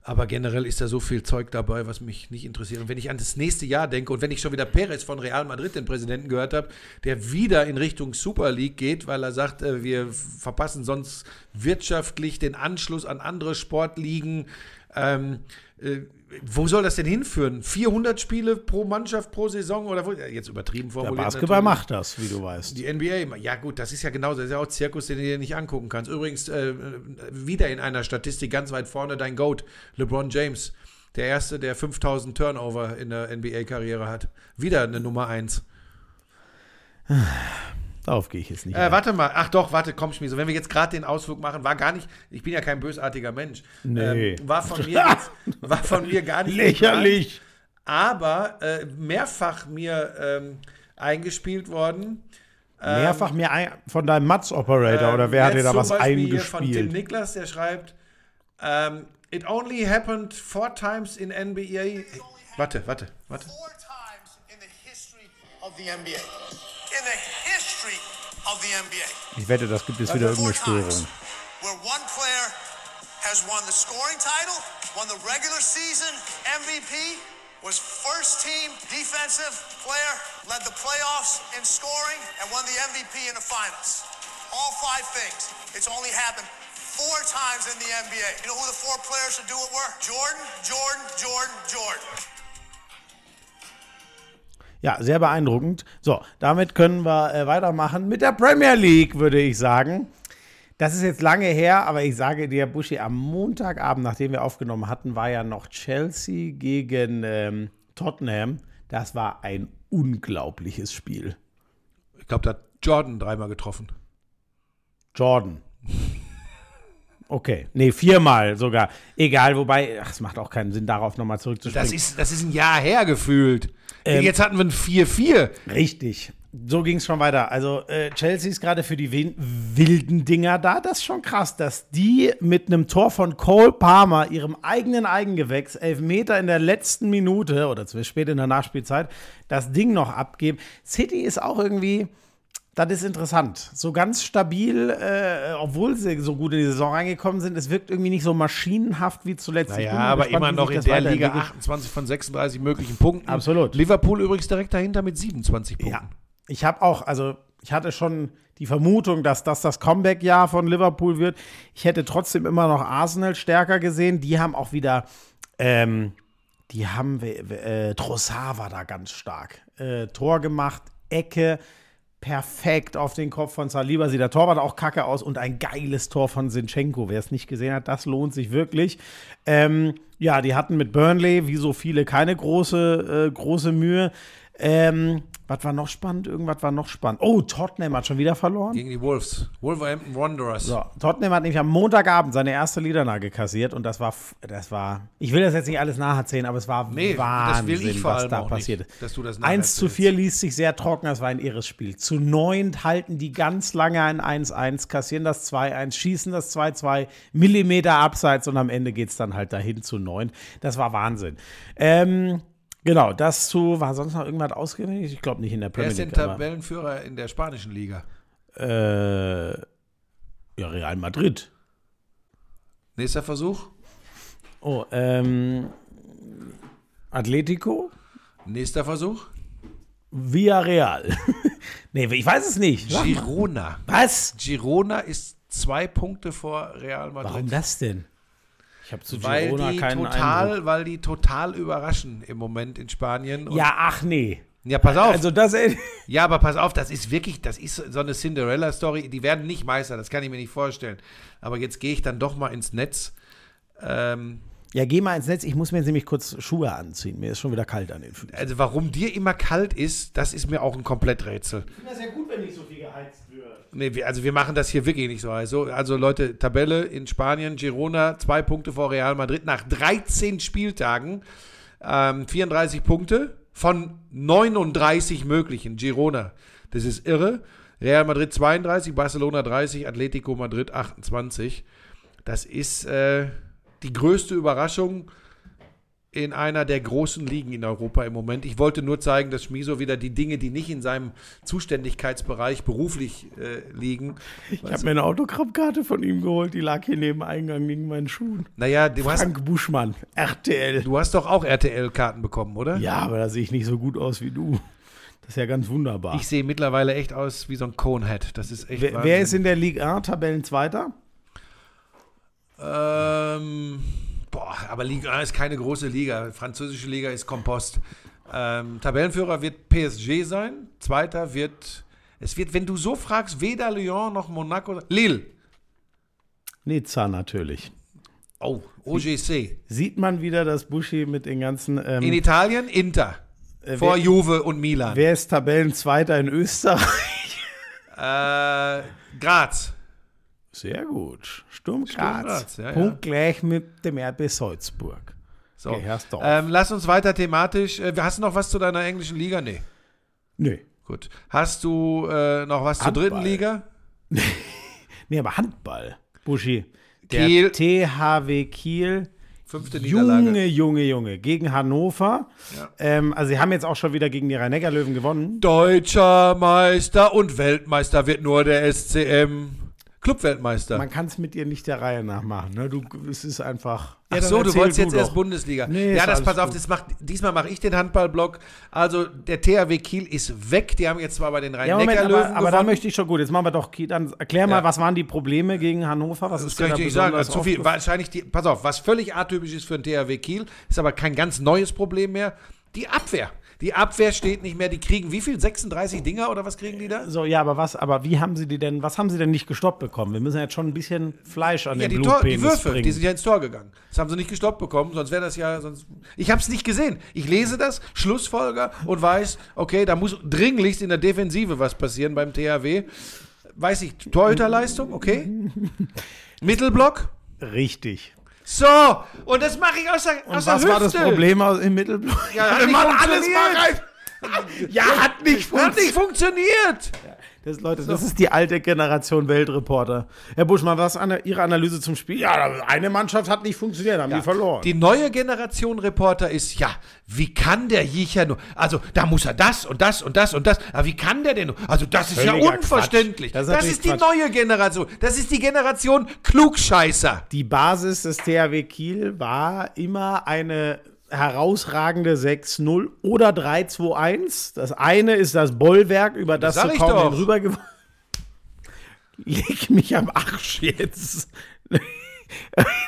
Aber generell ist da so viel Zeug dabei, was mich nicht interessiert. Und wenn ich an das nächste Jahr denke und wenn ich schon wieder Perez von Real Madrid, den Präsidenten, gehört habe, der wieder in Richtung Super League geht, weil er sagt, äh, wir verpassen sonst wirtschaftlich den Anschluss an andere Sportligen. Ähm, äh, wo soll das denn hinführen? 400 Spiele pro Mannschaft pro Saison oder wo? Jetzt übertrieben Der formuliert. Basketball natürlich. macht das, wie du weißt. Die NBA, ja gut, das ist ja genauso, das ist ja auch Zirkus, den du dir nicht angucken kannst. Übrigens, äh, wieder in einer Statistik ganz weit vorne dein Goat, LeBron James. Der Erste, der 5000 Turnover in der NBA-Karriere hat. Wieder eine Nummer 1. Darauf gehe ich jetzt nicht. Äh, warte mal, ach doch, warte, komm, Schmieso. Wenn wir jetzt gerade den Ausflug machen, war gar nicht, ich bin ja kein bösartiger Mensch. Nee. Ähm, war, von mir jetzt, war von mir gar nicht Lächerlich. geplant, aber äh, mehrfach mir ähm, eingespielt worden. Mehrfach mehr ein, von deinem Mats-Operator oder wer hat Ähm, dir da zum was Beispiel hier Von Tim eingespielt? Niklas, der schreibt, ähm, it only happened four times in NBA. Warte, warte, warte. four times in the history of the NBA. In the history of the NBA. Ich wette, das gibt jetzt wieder irgendeine Störung. where one player has won the scoring title, won the regular season MVP, was first team defensive player, led the playoffs in scoring, and won the MVP in the finals. All five things. It's only happened four times in the NBA. You know who the four players to do it were? Jordan, Jordan, Jordan, Jordan. Ja, sehr beeindruckend. So, damit können wir äh, weitermachen mit der Premier League, würde ich sagen. Das ist jetzt lange her, aber ich sage dir, Buschi, am Montagabend, nachdem wir aufgenommen hatten, war ja noch Chelsea gegen ähm, Tottenham. Das war ein unglaubliches Spiel. Ich glaube, da hat Jordan dreimal getroffen. Jordan. Okay, nee, viermal sogar. Egal, wobei, ach, es macht auch keinen Sinn, darauf nochmal zurückzuspringen. Das ist, das ist ein Jahr her gefühlt. Ähm, Jetzt hatten wir ein 4-4. Richtig. So ging es schon weiter. Also äh, Chelsea ist gerade für die wilden Dinger da. Das ist schon krass, dass die mit einem Tor von Cole Palmer, ihrem eigenen Eigengewächs, elf Meter in der letzten Minute oder zu spät in der Nachspielzeit, das Ding noch abgeben. City ist auch irgendwie, das ist interessant. So ganz stabil, äh, obwohl sie so gut in die Saison reingekommen sind. Es wirkt irgendwie nicht so maschinenhaft wie zuletzt. Ich Naja, aber gespannt, immer noch in der Liga weiterentwickelt. 28 von 36 möglichen Punkten. Absolut. Liverpool übrigens direkt dahinter mit 27 Punkten. Ja, ich habe auch, also ich hatte schon die Vermutung, dass das das Comeback-Jahr von Liverpool wird. Ich hätte trotzdem immer noch Arsenal stärker gesehen. Die haben auch wieder, ähm, die haben, äh, Trossard war da ganz stark. Äh, Tor gemacht, Ecke, perfekt auf den Kopf von Saliba. Sieht der Torwart auch kacke aus und ein geiles Tor von Sinchenko. Wer es nicht gesehen hat, das lohnt sich wirklich. Ähm, ja, die hatten mit Burnley, wie so viele, keine große, äh, große Mühe. Ähm, was war noch spannend? Irgendwas war noch spannend. Oh, Tottenham hat schon wieder verloren. Gegen die Wolves. Wolverhampton Wanderers. So, Tottenham hat nämlich am Montagabend seine erste Niederlage kassiert und das war, das war, ich will das jetzt nicht alles nacherzählen, aber es war Nee, Wahnsinn, was da passiert ist. dass du das 1 zu nacherzählst. 4 liest sich sehr trocken, das war ein irres Spiel. Zu 9 halten die ganz lange ein 1-1, kassieren das 2-1, schießen das 2-2, Millimeter abseits und am Ende geht es dann halt dahin zu 9. Das war Wahnsinn. Ähm, genau, das zu, war sonst noch irgendwas ausgewählt? Ich glaube nicht in der Wer Premier ist denn League. aber- Tabellenführer in der spanischen Liga? Äh, ja, Real Madrid. Nächster Versuch. Oh, ähm, Atletico, Nächster Versuch. Villarreal. nee, ich weiß es nicht. Girona. Was? Girona ist zwei Punkte vor Real Madrid. Warum das denn? Ich habe zu Weil Girona die, keinen total, Eindruck. weil die total überraschen im Moment in Spanien. Und- Ja, ach nee. ja, pass auf. Also das, Ja, aber pass auf, das ist wirklich, das ist so eine Cinderella-Story. Die werden nicht Meister, das kann ich mir nicht vorstellen. Aber jetzt gehe ich dann doch mal ins Netz. Ähm, ja, geh mal ins Netz. Ich muss mir jetzt nämlich kurz Schuhe anziehen. Mir ist schon wieder kalt an den Füßen. also warum dir immer kalt ist, das ist mir auch ein Kompletträtsel. Das ist ja gut, wenn nicht so viel geheizt wird. Nee, also wir machen das hier wirklich nicht so. Also, also Leute, Tabelle in Spanien, Girona, zwei Punkte vor Real Madrid nach 13 Spieltagen, ähm, 34 Punkte von 39 möglichen. Girona, das ist irre. Real Madrid 32, Barcelona 30, Atletico Madrid 28. Das ist äh, die größte Überraschung in einer der großen Ligen in Europa im Moment. Ich wollte nur zeigen, dass Schmiso wieder die Dinge, die nicht in seinem Zuständigkeitsbereich beruflich äh, liegen. Ich habe mir eine Autogrammkarte von ihm geholt. Die lag hier neben Eingang neben meinen Schuhen. Naja, du hast, Frank Buschmann, RTL. du hast doch auch RTL-Karten bekommen, oder? Ja, aber da sehe ich nicht so gut aus wie du. Das ist ja ganz wunderbar. Ich sehe mittlerweile echt aus wie so ein Conehead. Das ist echt wer, wer ist in der Ligue 1 Tabellenzweiter? Ähm, boah, aber Liga 1 ist keine große Liga. Französische Liga ist Kompost. Ähm, Tabellenführer wird PSG sein. Zweiter wird, es wird, wenn du so fragst, weder Lyon noch Monaco. Lille. Nizza natürlich. Oh, OGC. Sieht man wieder das Buschi mit den ganzen. Ähm, In Italien Inter. äh, Vor wer, Juve und Milan. wer ist Tabellenzweiter in Österreich? Äh, Graz. Sehr gut. Sturm Graz. Ja, ja. Punkt gleich mit dem RB Salzburg. So. Ähm, lass uns weiter thematisch. Äh, hast du noch was zu deiner englischen Liga? Nee. Nö. Gut. Hast du äh, noch was zur Handball. dritten Liga? Nee, aber Handball. Buschi. Der Kiel. THW Kiel. Fünfte Niederlage. Junge, Junge, Junge. Gegen Hannover. Ja. Ähm, also, sie haben jetzt auch schon wieder gegen die Rhein-Neckar-Löwen gewonnen. Deutscher Meister und Weltmeister wird nur der SCM. Clubweltmeister. Man kann es mit dir nicht der Reihe nach machen. Ne? Du, es ist einfach. Ach so, du wolltest jetzt doch. erst Bundesliga. Nee, ja, das pass auf, gut. das macht, diesmal mache ich den Handballblock. Also der THW Kiel ist weg. Die haben jetzt zwar bei den Ja, Moment, Rhein-Neckar-Löwen aber, aber da möchte ich schon gut. Jetzt machen wir doch, Kiel. dann erklär mal, Ja. was waren die Probleme gegen Hannover? Was Das ist kann ich dir sagen. zu viel, wahrscheinlich die, pass auf, was völlig atypisch ist für den THW Kiel, ist aber kein ganz neues Problem mehr. Die Abwehr. Die Abwehr steht nicht mehr. Die kriegen wie viel? 36 Dinger oder was kriegen die da? So, ja, aber was, aber wie haben sie die denn, was haben sie denn nicht gestoppt bekommen? Wir müssen jetzt schon ein bisschen Fleisch an Ja, den die, Tor, die Würfe, bringen. die sind ja ins Tor gegangen. Das haben sie nicht gestoppt bekommen, sonst wäre das ja. Sonst ich habe es nicht gesehen. Ich lese das, Schlussfolger und weiß, okay, da muss dringlichst in der Defensive was passieren beim THW. Weiß ich, Torhüterleistung, okay. Mittelblock. Richtig. So, und das mache ich aus der, Und aus was der war das. Problem im Mittelblock? Ja, alles funktioniert. mal rein. Ja, hat nicht Hat nicht funktioniert. funktioniert. Das, Leute, das ist die alte Generation Weltreporter. Herr Buschmann, was an Ihre Analyse zum Spiel? Ja, eine Mannschaft hat nicht funktioniert, haben die verloren. Die neue Generation Reporter ist, ja, wie kann der Jicher nur? Also, da muss er das und das und das und das. Aber wie kann der denn nur? Also, das ist ja unverständlich. Quatsch. Das Das ist ist, die neue Generation. Das ist die Generation Klugscheißer. Die Basis des THW Kiel war immer eine herausragende 6-0 oder 3-2-1. Das eine ist das Bollwerk, über das, Das du ich kaum doch. hinübergeworfen Leg mich am Arsch jetzt.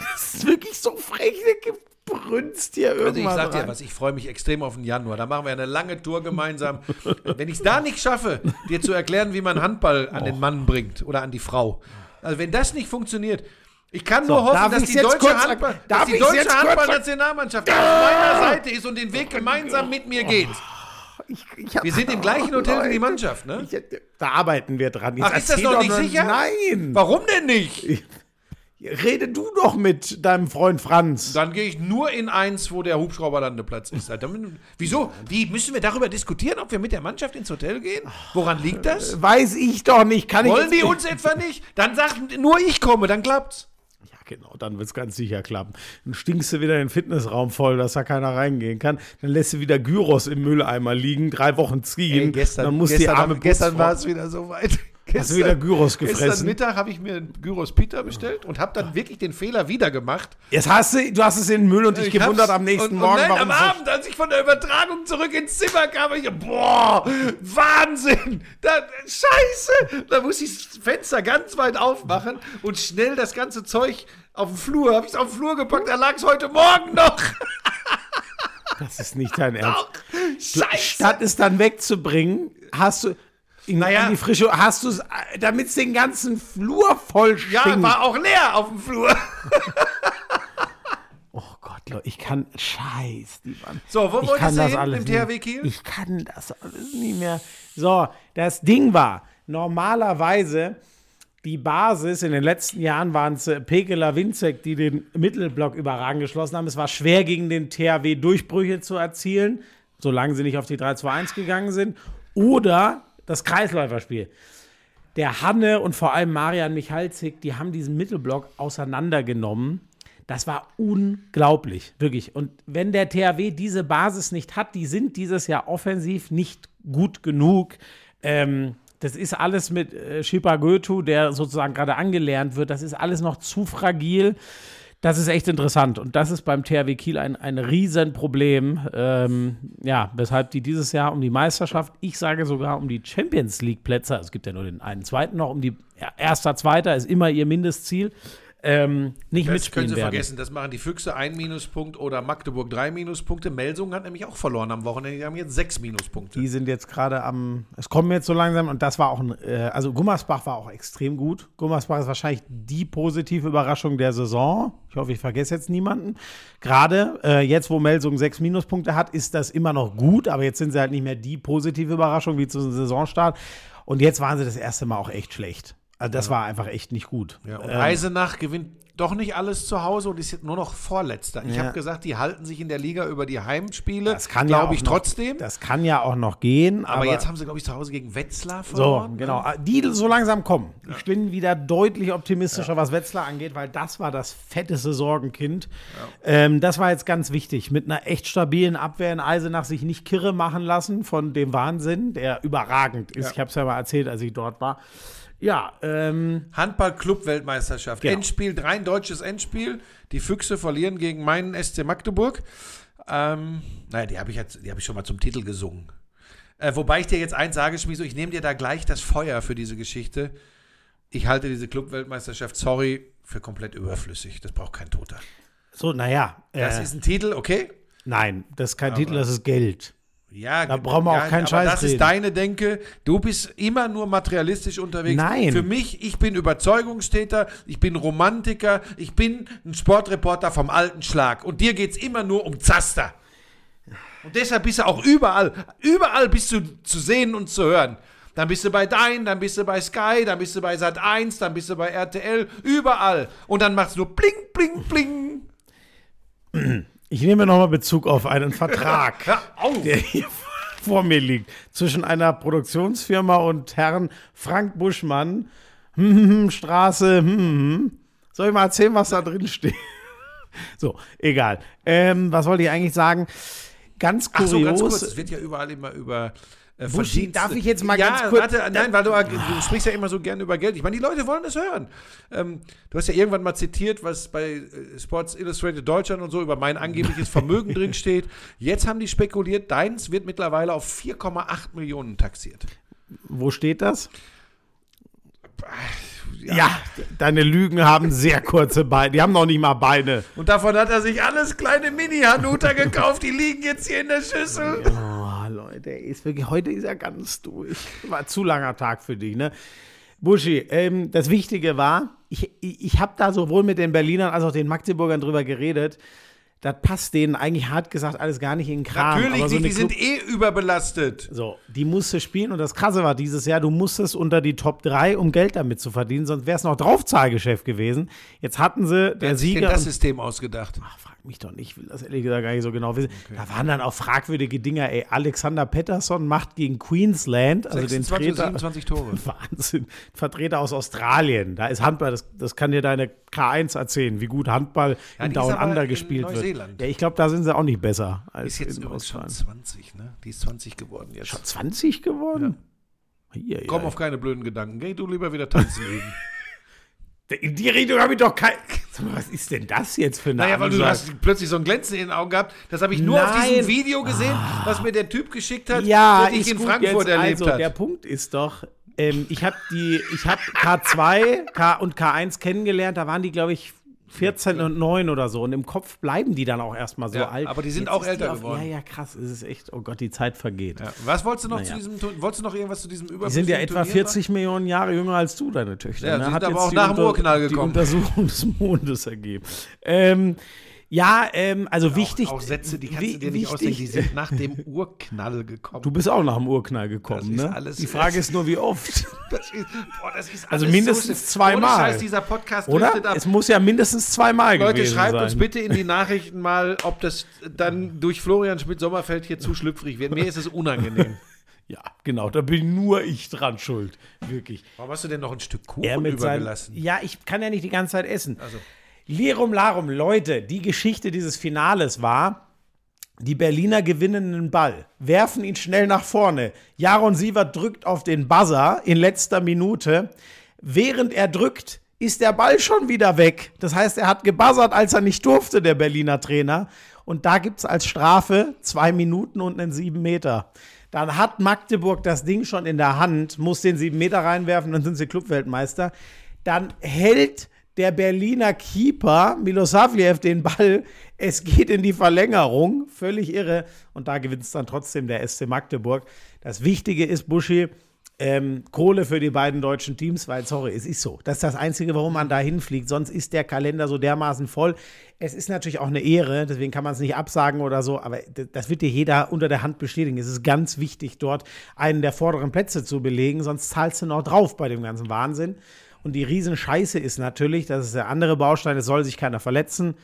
Das ist wirklich so frech, der gebrünst hier Also ich irgendwas sag dir rein. was, ich freue mich extrem auf den Januar. Da machen wir eine lange Tour gemeinsam. wenn ich es da nicht schaffe, dir zu erklären, wie man Handball an den Mann bringt oder an die Frau. Also wenn das nicht funktioniert, ich kann nur hoffen, dass die deutsche, Handball, dass die deutsche Handballnationalmannschaft auf meiner Seite ist und den Weg gemeinsam mit mir geht. Ich, ich hab- Wir sind im gleichen Hotel wie die Leute, Mannschaft, ne? Ich, da arbeiten wir dran. Jetzt Ach, ist das noch nicht sicher? Nein. Warum denn nicht? Rede du doch mit deinem Freund Franz. Dann gehe ich nur in eins, wo der Hubschrauberlandeplatz ist. Alter, Wieso? Wie müssen wir darüber diskutieren, ob wir mit der Mannschaft ins Hotel gehen? Woran liegt das? Weiß ich doch nicht. Kann Wollen ich die uns etwa nicht? Dann sagt nur ich komme, dann klappt's. Genau, dann wird es ganz sicher klappen. Dann stinkst du wieder den Fitnessraum voll, dass da keiner reingehen kann. Dann lässt du wieder Gyros im Mülleimer liegen, drei Wochen ziehen. dann muss die arme gestern war es wieder so weit. Hast du wieder Gyros Gestern gefressen? Mittag habe ich mir einen Gyros Pita bestellt und habe dann wirklich den Fehler wieder gemacht. Jetzt hast du, du hast es in den Müll und dich gewundert am nächsten und, Morgen, und nein, warum am Abend, als ich von der Übertragung zurück ins Zimmer kam, ich boah, Wahnsinn, da, Scheiße, da muss ich das Fenster ganz weit aufmachen und schnell das ganze Zeug auf den Flur, habe ich es auf den Flur gepackt, da lag es heute Morgen noch. Das ist nicht dein Ernst. Scheiße. Statt es dann wegzubringen, hast du in, Naja. in die frische, hast du es, damit es den ganzen Flur voll Ja, war auch leer auf dem Flur. Oh Gott, Leute, ich kann, scheiß, die Mann. So, wo ich wolltest du das hin alles im. THW Kiel? Ich kann das alles nicht mehr. So, das Ding war, normalerweise, die Basis, in den letzten Jahren waren es äh, Pekela Winzek, die den Mittelblock überragend geschlossen haben. Es war schwer, gegen den THW Durchbrüche zu erzielen, solange sie nicht auf die 3-2-1 gegangen sind. Oder das Kreisläuferspiel. Der Hanne und vor allem Marian Michalzik, die haben diesen Mittelblock auseinandergenommen. Das war unglaublich, wirklich. Und wenn der THW diese Basis nicht hat, die sind dieses Jahr offensiv nicht gut genug. Ähm, das ist alles mit äh, Shipa Goethe, der sozusagen gerade angelernt wird. Das ist alles noch zu fragil. Das ist echt interessant. Und das ist beim THW Kiel ein, ein Riesenproblem. Ähm, ja, weshalb die dieses Jahr um die Meisterschaft, ich sage sogar um die Champions League-Plätze, also es gibt ja nur den einen zweiten noch, um die ja, erster, zweiter ist immer ihr Mindestziel, ähm, nicht Das mitspielen können Sie werden. vergessen, das machen die Füchse ein Minuspunkt oder Magdeburg drei Minuspunkte. Melsungen hat nämlich auch verloren am Wochenende, die haben jetzt sechs Minuspunkte. Die sind jetzt gerade am, es kommen jetzt so langsam und das war auch ein, äh, also Gummersbach war auch extrem gut. Gummersbach ist wahrscheinlich die positive Überraschung der Saison. Ich hoffe, ich vergesse jetzt niemanden. Gerade äh, jetzt, wo Melsung sechs Minuspunkte hat, ist das immer noch gut, aber jetzt sind sie halt nicht mehr die positive Überraschung wie zum Saisonstart. Und jetzt waren sie das erste Mal auch echt schlecht. Also das war einfach echt nicht gut. Ja, und Ähm, Eisenach gewinnt doch nicht alles zu Hause und ist jetzt nur noch Vorletzter. Ich Ja. habe gesagt, die halten sich in der Liga über die Heimspiele. das kann ja glaube auch ich noch, trotzdem. Das kann ja auch noch gehen. aber, jetzt haben sie, glaube ich, zu Hause gegen Wetzlar So, verloren. ne? genau. Die so langsam kommen. Ich bin wieder deutlich optimistischer, was Wetzlar angeht, weil das war das fetteste Sorgenkind. Ähm, das war jetzt ganz wichtig. Mit einer echt stabilen Abwehr in Eisenach sich nicht kirre machen lassen von dem Wahnsinn, der überragend ist. Ja. Ich habe es ja mal erzählt, als ich dort war. Ja, ähm, Handball-Club-Weltmeisterschaft. Genau. Endspiel, rein deutsches Endspiel. Die Füchse verlieren gegen meinen SC Magdeburg. Ähm, naja, die habe ich jetzt, die habe ich schon mal zum Titel gesungen. Äh, wobei ich dir jetzt eins sage, Schmieso, ich nehme dir da gleich das Feuer für diese Geschichte. Ich halte diese Club-Weltmeisterschaft, sorry, für komplett überflüssig. Das braucht kein Toter. so, naja. Das Äh, ist ein Titel, okay? Nein, das ist kein Titel, das ist Geld. Ja, Da brauchen wir auch keinen Scheiß Das reden. ist deine Denke. Du bist immer nur materialistisch unterwegs. Nein. Für mich, ich bin Überzeugungstäter, ich bin Romantiker, ich bin ein Sportreporter vom alten Schlag. Und dir geht es immer nur um Zaster. Und deshalb bist du auch überall, überall bist du zu sehen und zu hören. Dann bist du bei Dein, dann bist du bei Sky, dann bist du bei Sat 1, dann bist du bei RTL, überall. Und dann machst du nur bling, bling, bling. Ich nehme nochmal Bezug auf einen Vertrag, der hier vor mir liegt, zwischen einer Produktionsfirma und Herrn Frank Buschmann, hm, hm, hm, Straße. Soll ich mal erzählen, was da drin steht? So, egal. Ähm, was wollte ich eigentlich sagen? Ganz kurios. so, ganz kurz, es wird ja überall immer über äh, Buschi, darf ich jetzt mal ja, ganz kurz- warte, nein, weil du, du sprichst ja immer so gerne über Geld. Ich meine, die Leute wollen es hören. Ähm, du hast ja irgendwann mal zitiert, was bei äh, Sports Illustrated Deutschland und so über mein angebliches Vermögen drin steht. Jetzt haben die spekuliert, deins wird mittlerweile auf 4,8 Millionen taxiert. Wo steht das? Ja. deine Lügen haben sehr kurze Beine. Die haben noch nicht mal Beine. Und davon hat er sich alles kleine Mini-Hanuta gekauft. Die liegen jetzt hier in der Schüssel. Oh, Ey, ist wirklich, heute ist er ganz durch. War zu langer Tag für dich, ne? Buschi, ähm, das Wichtige war, ich, ich, ich habe da sowohl mit den Berlinern als auch den Magdeburgern drüber geredet. Das passt denen eigentlich hart gesagt alles gar nicht in den Kram. Natürlich so nicht, eine die sind Club- eh überbelastet. so, die musste spielen und das Krasse war dieses Jahr, du musstest unter die Top 3, um Geld damit zu verdienen, sonst wäre es noch Draufzahlgeschäft gewesen. Jetzt hatten sie, der Wer hat sich denn Sieger. das System ausgedacht? Ach, frag mich doch nicht, ich will das ehrlich gesagt gar nicht so genau wissen. Da waren dann auch fragwürdige Dinger, ey. Alexander Pettersson macht gegen Queensland, also den 26 oder Treter. 27 Tore. Wahnsinn. Vertreter aus Australien. Da ist Handball, das, das kann dir deine K1 erzählen, wie gut Handball Ja, in Down Under gespielt wird. Ja, ich glaube, da sind sie auch nicht besser als Ist jetzt in übrigens schon Australien. 20, ne? Die ist 20 geworden jetzt. 20 geworden? Hier, Komm ja. auf keine blöden Gedanken. Geh du lieber wieder tanzen üben. In die Richtung habe ich doch kein. Was ist denn das jetzt für eine naja, weil du hast plötzlich so ein Glänzen in den Augen gehabt. Das habe ich nur auf Nein. diesem Video gesehen, was mir der Typ geschickt hat, Ja, der dich ist in Frankfurt jetzt. erlebt also, hat. Der Punkt ist doch, ähm, ich habe die, ich habe K2 K und K1 kennengelernt, da waren die, glaube ich, 14 und 9 oder so. Und im Kopf bleiben die dann auch erstmal so Ja, alt. aber die sind Jetzt auch älter auf, geworden. Ja, ja, krass. Es ist echt, oh Gott, die Zeit vergeht. ja. Was wolltest du noch Naja. zu diesem Wolltest du noch irgendwas zu diesem Die Überfluss? sind ja etwa 40 Millionen Jahre jünger als du, deine Töchter. Ja, ne? die Hat sind aber jetzt auch die nach dem Urknall gekommen. Die Untersuchung des Mondes ergeben. Ähm, ja, ähm, also wichtig. Auch Sätze, die kannst du dir nicht wichtig- ausdenken, die sind nach dem Urknall gekommen. Du bist auch nach dem Urknall gekommen, Das ist ne? alles- Die Frage ist nur, wie oft. Das ist, boah, das ist Also alles mindestens so zweimal. Ohne Scheiß, dieser Podcast Oder? Es muss ja mindestens zweimal Leute, gewesen schreibt sein. uns bitte in die Nachrichten mal, ob das dann durch Florian Schmidt-Sommerfeld hier zu schlüpfrig wird. Mir ist es unangenehm. Ja, genau, da bin nur ich dran schuld. Wirklich. Warum hast du denn noch ein Stück Kuchen Er mit übergelassen? ja, ich kann ja nicht die ganze Zeit essen. Also. Lirum Larum, Leute, die Geschichte dieses Finales war, die Berliner gewinnen den Ball, werfen ihn schnell nach vorne. Jaron Sievert drückt auf den Buzzer in letzter Minute. Während er drückt, ist der Ball schon wieder weg. Das heißt, er hat gebuzzert, als er nicht durfte, der Berliner Trainer. Und da gibt es als Strafe zwei Minuten und einen sieben Meter. Dann hat Magdeburg das Ding schon in der Hand, muss den sieben Meter reinwerfen, dann sind sie Clubweltmeister. Dann hält der Berliner Keeper Milosavljev den Ball. Es geht in die Verlängerung. Völlig irre. Und da gewinnt es dann trotzdem der SC Magdeburg. Das Wichtige ist, Buschi, ähm, Kohle für die beiden deutschen Teams, weil, sorry, es ist so. Das ist das Einzige, warum man da hinfliegt. Sonst ist der Kalender so dermaßen voll. Es ist natürlich auch eine Ehre, deswegen kann man es nicht absagen oder so, aber das wird dir jeder unter der Hand bestätigen. Es ist ganz wichtig, dort einen der vorderen Plätze zu belegen, sonst zahlst du noch drauf bei dem ganzen Wahnsinn. Und die Riesenscheiße ist natürlich, das ist der andere Baustein, es soll sich keiner verletzen.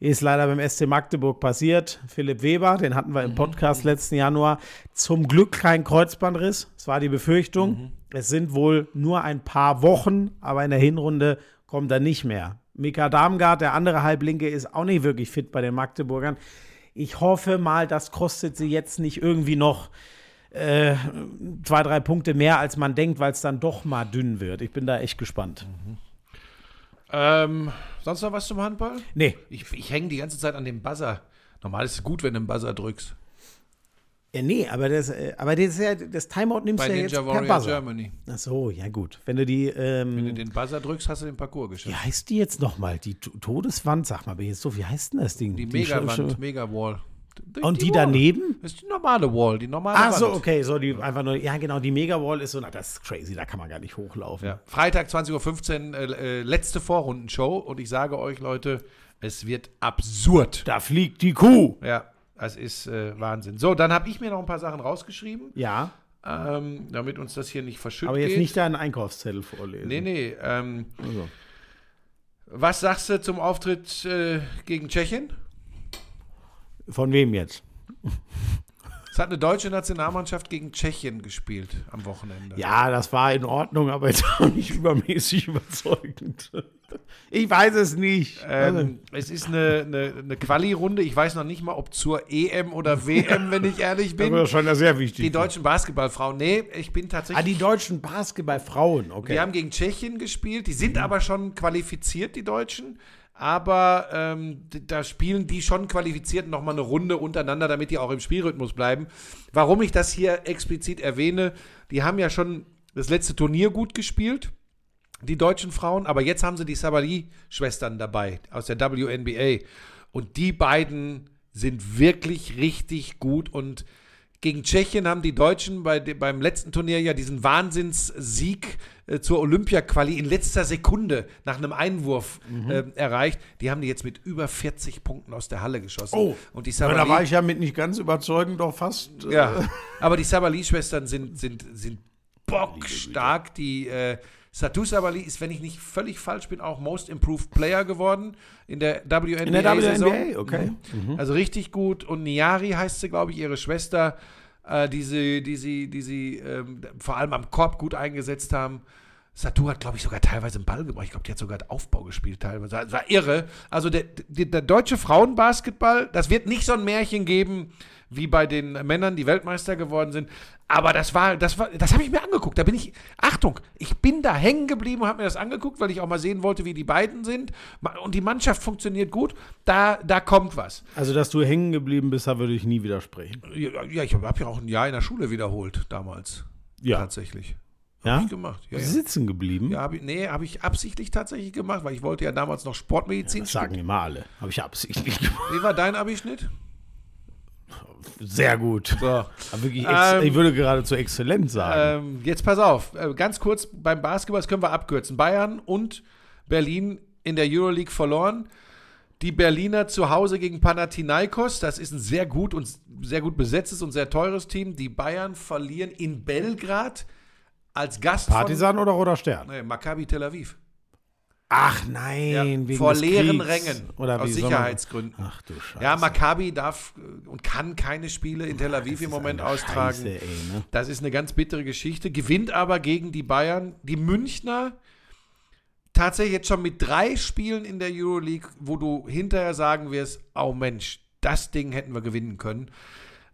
Ist leider beim SC Magdeburg passiert. Philipp Weber, den hatten wir im Podcast letzten Januar. Zum Glück kein Kreuzbandriss. Es war die Befürchtung. Es sind wohl nur ein paar Wochen, aber in der Hinrunde kommt er nicht mehr. Mika Darmgard, der andere Halblinke, ist auch nicht wirklich fit bei den Magdeburgern. Ich hoffe mal, das kostet sie jetzt nicht irgendwie noch äh, zwei, drei Punkte mehr, als man denkt, weil es dann doch mal dünn wird. Ich bin da echt gespannt. Ähm, sonst noch was zum Handball? Nee, Ich, ich hänge die ganze Zeit an dem Buzzer. Normal ist es gut, wenn du einen Buzzer drückst. Äh, nee, aber das, äh, aber das, ist ja, das Timeout nimmst Bei du ja Ninja jetzt per Warrior Buzzer. Germany. Ach so, ja gut. Wenn du die, ähm, Wenn du den Buzzer drückst, hast du den Parcours wie geschafft. heißt die jetzt nochmal? Die To- Todeswand, sag mal, bin ich jetzt so, wie heißt denn das Ding? Die Sch- Megawand, Megawall. Durch Und die Wall. daneben? Das ist die normale Wall, die normale Ach so, Wand. okay, so die einfach nur, ja genau, die Mega-Wall ist so, na, das ist crazy, da kann man gar nicht hochlaufen. Ja. Freitag 20.15 Uhr, äh, äh, letzte Vorrundenshow. Und ich sage euch, Leute, es wird absurd. Da fliegt die Kuh. Ja, das ist äh, Wahnsinn. So, dann habe ich mir noch ein paar Sachen rausgeschrieben, Ja, ähm, damit uns das hier nicht verschüttet aber jetzt geht. nicht deinen Einkaufszettel vorlesen. Nee, nee. Ähm, Also. was sagst du zum Auftritt äh, gegen Tschechien? Von wem jetzt? Es hat eine deutsche Nationalmannschaft gegen Tschechien gespielt am Wochenende. Ja, das war in Ordnung, aber jetzt auch nicht übermäßig überzeugend. Ich weiß es nicht. Ähm, es ist eine, eine, eine Quali-Runde. Ich weiß noch nicht mal, ob zur EM oder WM, wenn ich ehrlich bin. aber schon sehr wichtig. Die deutschen Basketballfrauen. Nee, ich bin tatsächlich. ah, die deutschen Basketballfrauen, okay. Wir haben gegen Tschechien gespielt. Die sind aber schon qualifiziert, die Deutschen. Aber ähm, da spielen die schon qualifiziert nochmal eine Runde untereinander, damit die auch im Spielrhythmus bleiben. Warum ich das hier explizit erwähne, die haben ja schon das letzte Turnier gut gespielt, die deutschen Frauen, aber jetzt haben sie die Sabali-Schwestern dabei aus der WNBA. Und die beiden sind wirklich richtig gut und gegen Tschechien haben die Deutschen bei, beim letzten Turnier ja diesen Wahnsinnssieg äh, zur Olympia-Quali in letzter Sekunde nach einem Einwurf äh, erreicht. Die haben die jetzt mit über 40 Punkten aus der Halle geschossen. Oh, und die Ja, da Sabali, war ich ja mit nicht ganz überzeugend, doch fast. äh, ja, aber die Sabali-Schwestern sind, sind, sind bockstark. Die äh, Satu Sabali ist, wenn ich nicht völlig falsch bin, auch Most Improved Player geworden in der WNBA. In der Saison. WNBA, okay. Also richtig gut. Und Niari heißt sie, glaube ich, ihre Schwester, äh, die sie, die sie, die sie ähm, vor allem am Korb gut eingesetzt haben. Satu hat, glaube ich, sogar teilweise einen Ball gebracht. Ich glaube, die hat sogar Aufbau gespielt teilweise. Das war irre. Also der, der, der deutsche Frauenbasketball, das wird nicht so ein Märchen geben wie bei den Männern, die Weltmeister geworden sind. Aber das war, das war, das habe ich mir angeguckt. Da bin ich, Achtung, ich bin da hängen geblieben und habe mir das angeguckt, weil ich auch mal sehen wollte, wie die beiden sind. Und die Mannschaft funktioniert gut. Da, da kommt was. Also, dass du hängen geblieben bist, da würde ich nie widersprechen. Ja, ja ich habe ja auch ein Jahr in der Schule wiederholt damals. Ja. Tatsächlich. Ja? Hab ich gemacht. Ja, ja. Sitzen geblieben? Ja, hab ich, nee, habe ich absichtlich tatsächlich gemacht, weil ich wollte ja damals noch Sportmedizin Das sagen immer alle. Habe ich absichtlich gemacht. Wie war dein Abischnitt? Sehr gut. So. Ähm, ich würde geradezu exzellent sagen. Ähm, jetzt pass auf, äh, ganz kurz beim Basketball, das können wir abkürzen. Bayern und Berlin in der Euroleague verloren. Die Berliner zu Hause gegen Panathinaikos, das ist ein sehr gut und sehr gut besetztes und sehr teures Team. Die Bayern verlieren in Belgrad als Gast Partisan oder Roter Stern? von nee, Maccabi Tel Aviv. Ach nein, Ja, vor leeren Kriegs. Rängen Oder aus Sicherheitsgründen. Ach du Scheiße. Ja, Maccabi darf äh, und kann keine Spiele in Tel Aviv Das im Moment austragen. Scheiße, ey, ne? Das ist eine ganz bittere Geschichte. Gewinnt aber gegen die Bayern. Die Münchner tatsächlich jetzt schon mit drei Spielen in der Euroleague, wo du hinterher sagen wirst, oh Mensch, das Ding hätten wir gewinnen können.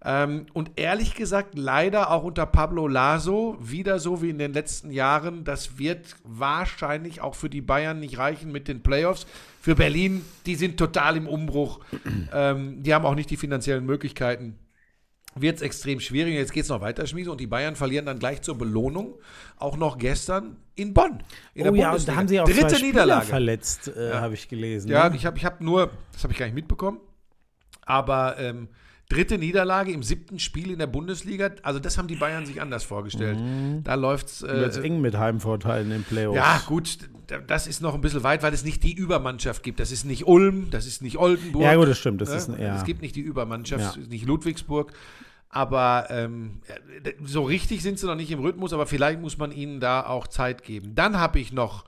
Ähm, und ehrlich gesagt, leider auch unter Pablo Laso, wieder so wie in den letzten Jahren, das wird wahrscheinlich auch für die Bayern nicht reichen mit den Playoffs. Für Berlin, die sind total im Umbruch. ähm, die haben auch nicht die finanziellen Möglichkeiten wird es extrem schwierig. Jetzt geht es noch weiter, Schmiese. Und die Bayern verlieren dann gleich zur Belohnung. Auch noch gestern in Bonn. In Oh ja, und da haben sie auch Dritte zwei Spieler Niederlage. verletzt, äh, habe ich gelesen. Ja, ne? ich habe ich hab nur, das habe ich gar nicht mitbekommen, aber ähm, dritte Niederlage im siebten Spiel in der Bundesliga. Also, das haben die Bayern sich anders vorgestellt. Da läuft es. Äh, eng mit Heimvorteilen im Playoffs. ja, gut, das ist noch ein bisschen weit, weil es nicht die Übermannschaft gibt. Das ist nicht Ulm, das ist nicht Oldenburg. Ja, gut, das stimmt. Das Ne? ist, ein- ja. Es gibt nicht die Übermannschaft, Ja. es ist nicht Ludwigsburg. Aber ähm, so richtig sind sie noch nicht im Rhythmus, aber vielleicht muss man ihnen da auch Zeit geben. Dann habe ich noch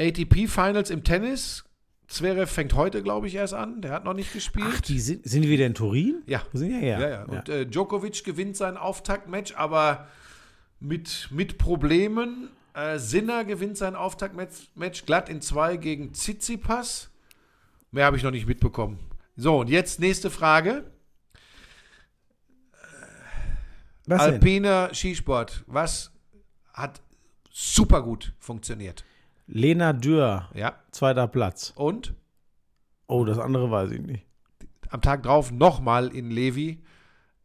ATP Finals im Tennis. Zverev fängt heute, glaube ich, erst an. Der hat noch nicht gespielt. Ach, die sind, sind die wieder in Turin? ja. Sind ja, ja. Ja, ja. Und äh, Djokovic gewinnt sein Auftaktmatch, aber mit, mit Problemen. Äh, Sinner gewinnt sein Auftaktmatch Match glatt in zwei gegen Tsitsipas. Mehr habe ich noch nicht mitbekommen. So, und jetzt nächste Frage. Was? Alpiner Skisport. Was hat super gut funktioniert? Lena Dürr, Ja. zweiter Platz. Und Oh, das andere weiß ich nicht. am Tag drauf nochmal in Levi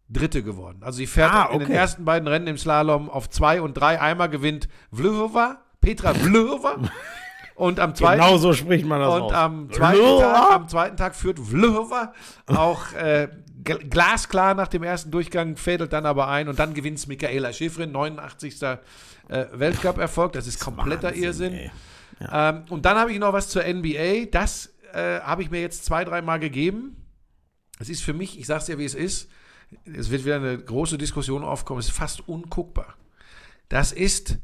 Dritte geworden. Also sie fährt Ah, in den okay. ersten beiden Rennen im Slalom auf zwei und drei. Einmal gewinnt Vlhova, Petra Vlhova. Und am zweiten, Genau so spricht man das und aus. am zweiten. Tag, am zweiten Tag führt Vlhova auch äh, gl- glasklar nach dem ersten Durchgang, fädelt dann aber ein und dann gewinnt Michaela Schifrin, 89. Äh, Weltcup-Erfolg. Das ist kompletter Wahnsinn, Irrsinn. ey. Ähm, und dann habe ich noch was zur NBA. Das äh, habe ich mir jetzt zwei, dreimal gegeben. Es ist für mich, ich sage es dir, wie es ist, es wird wieder eine große Diskussion aufkommen, es ist fast unguckbar. Das ist,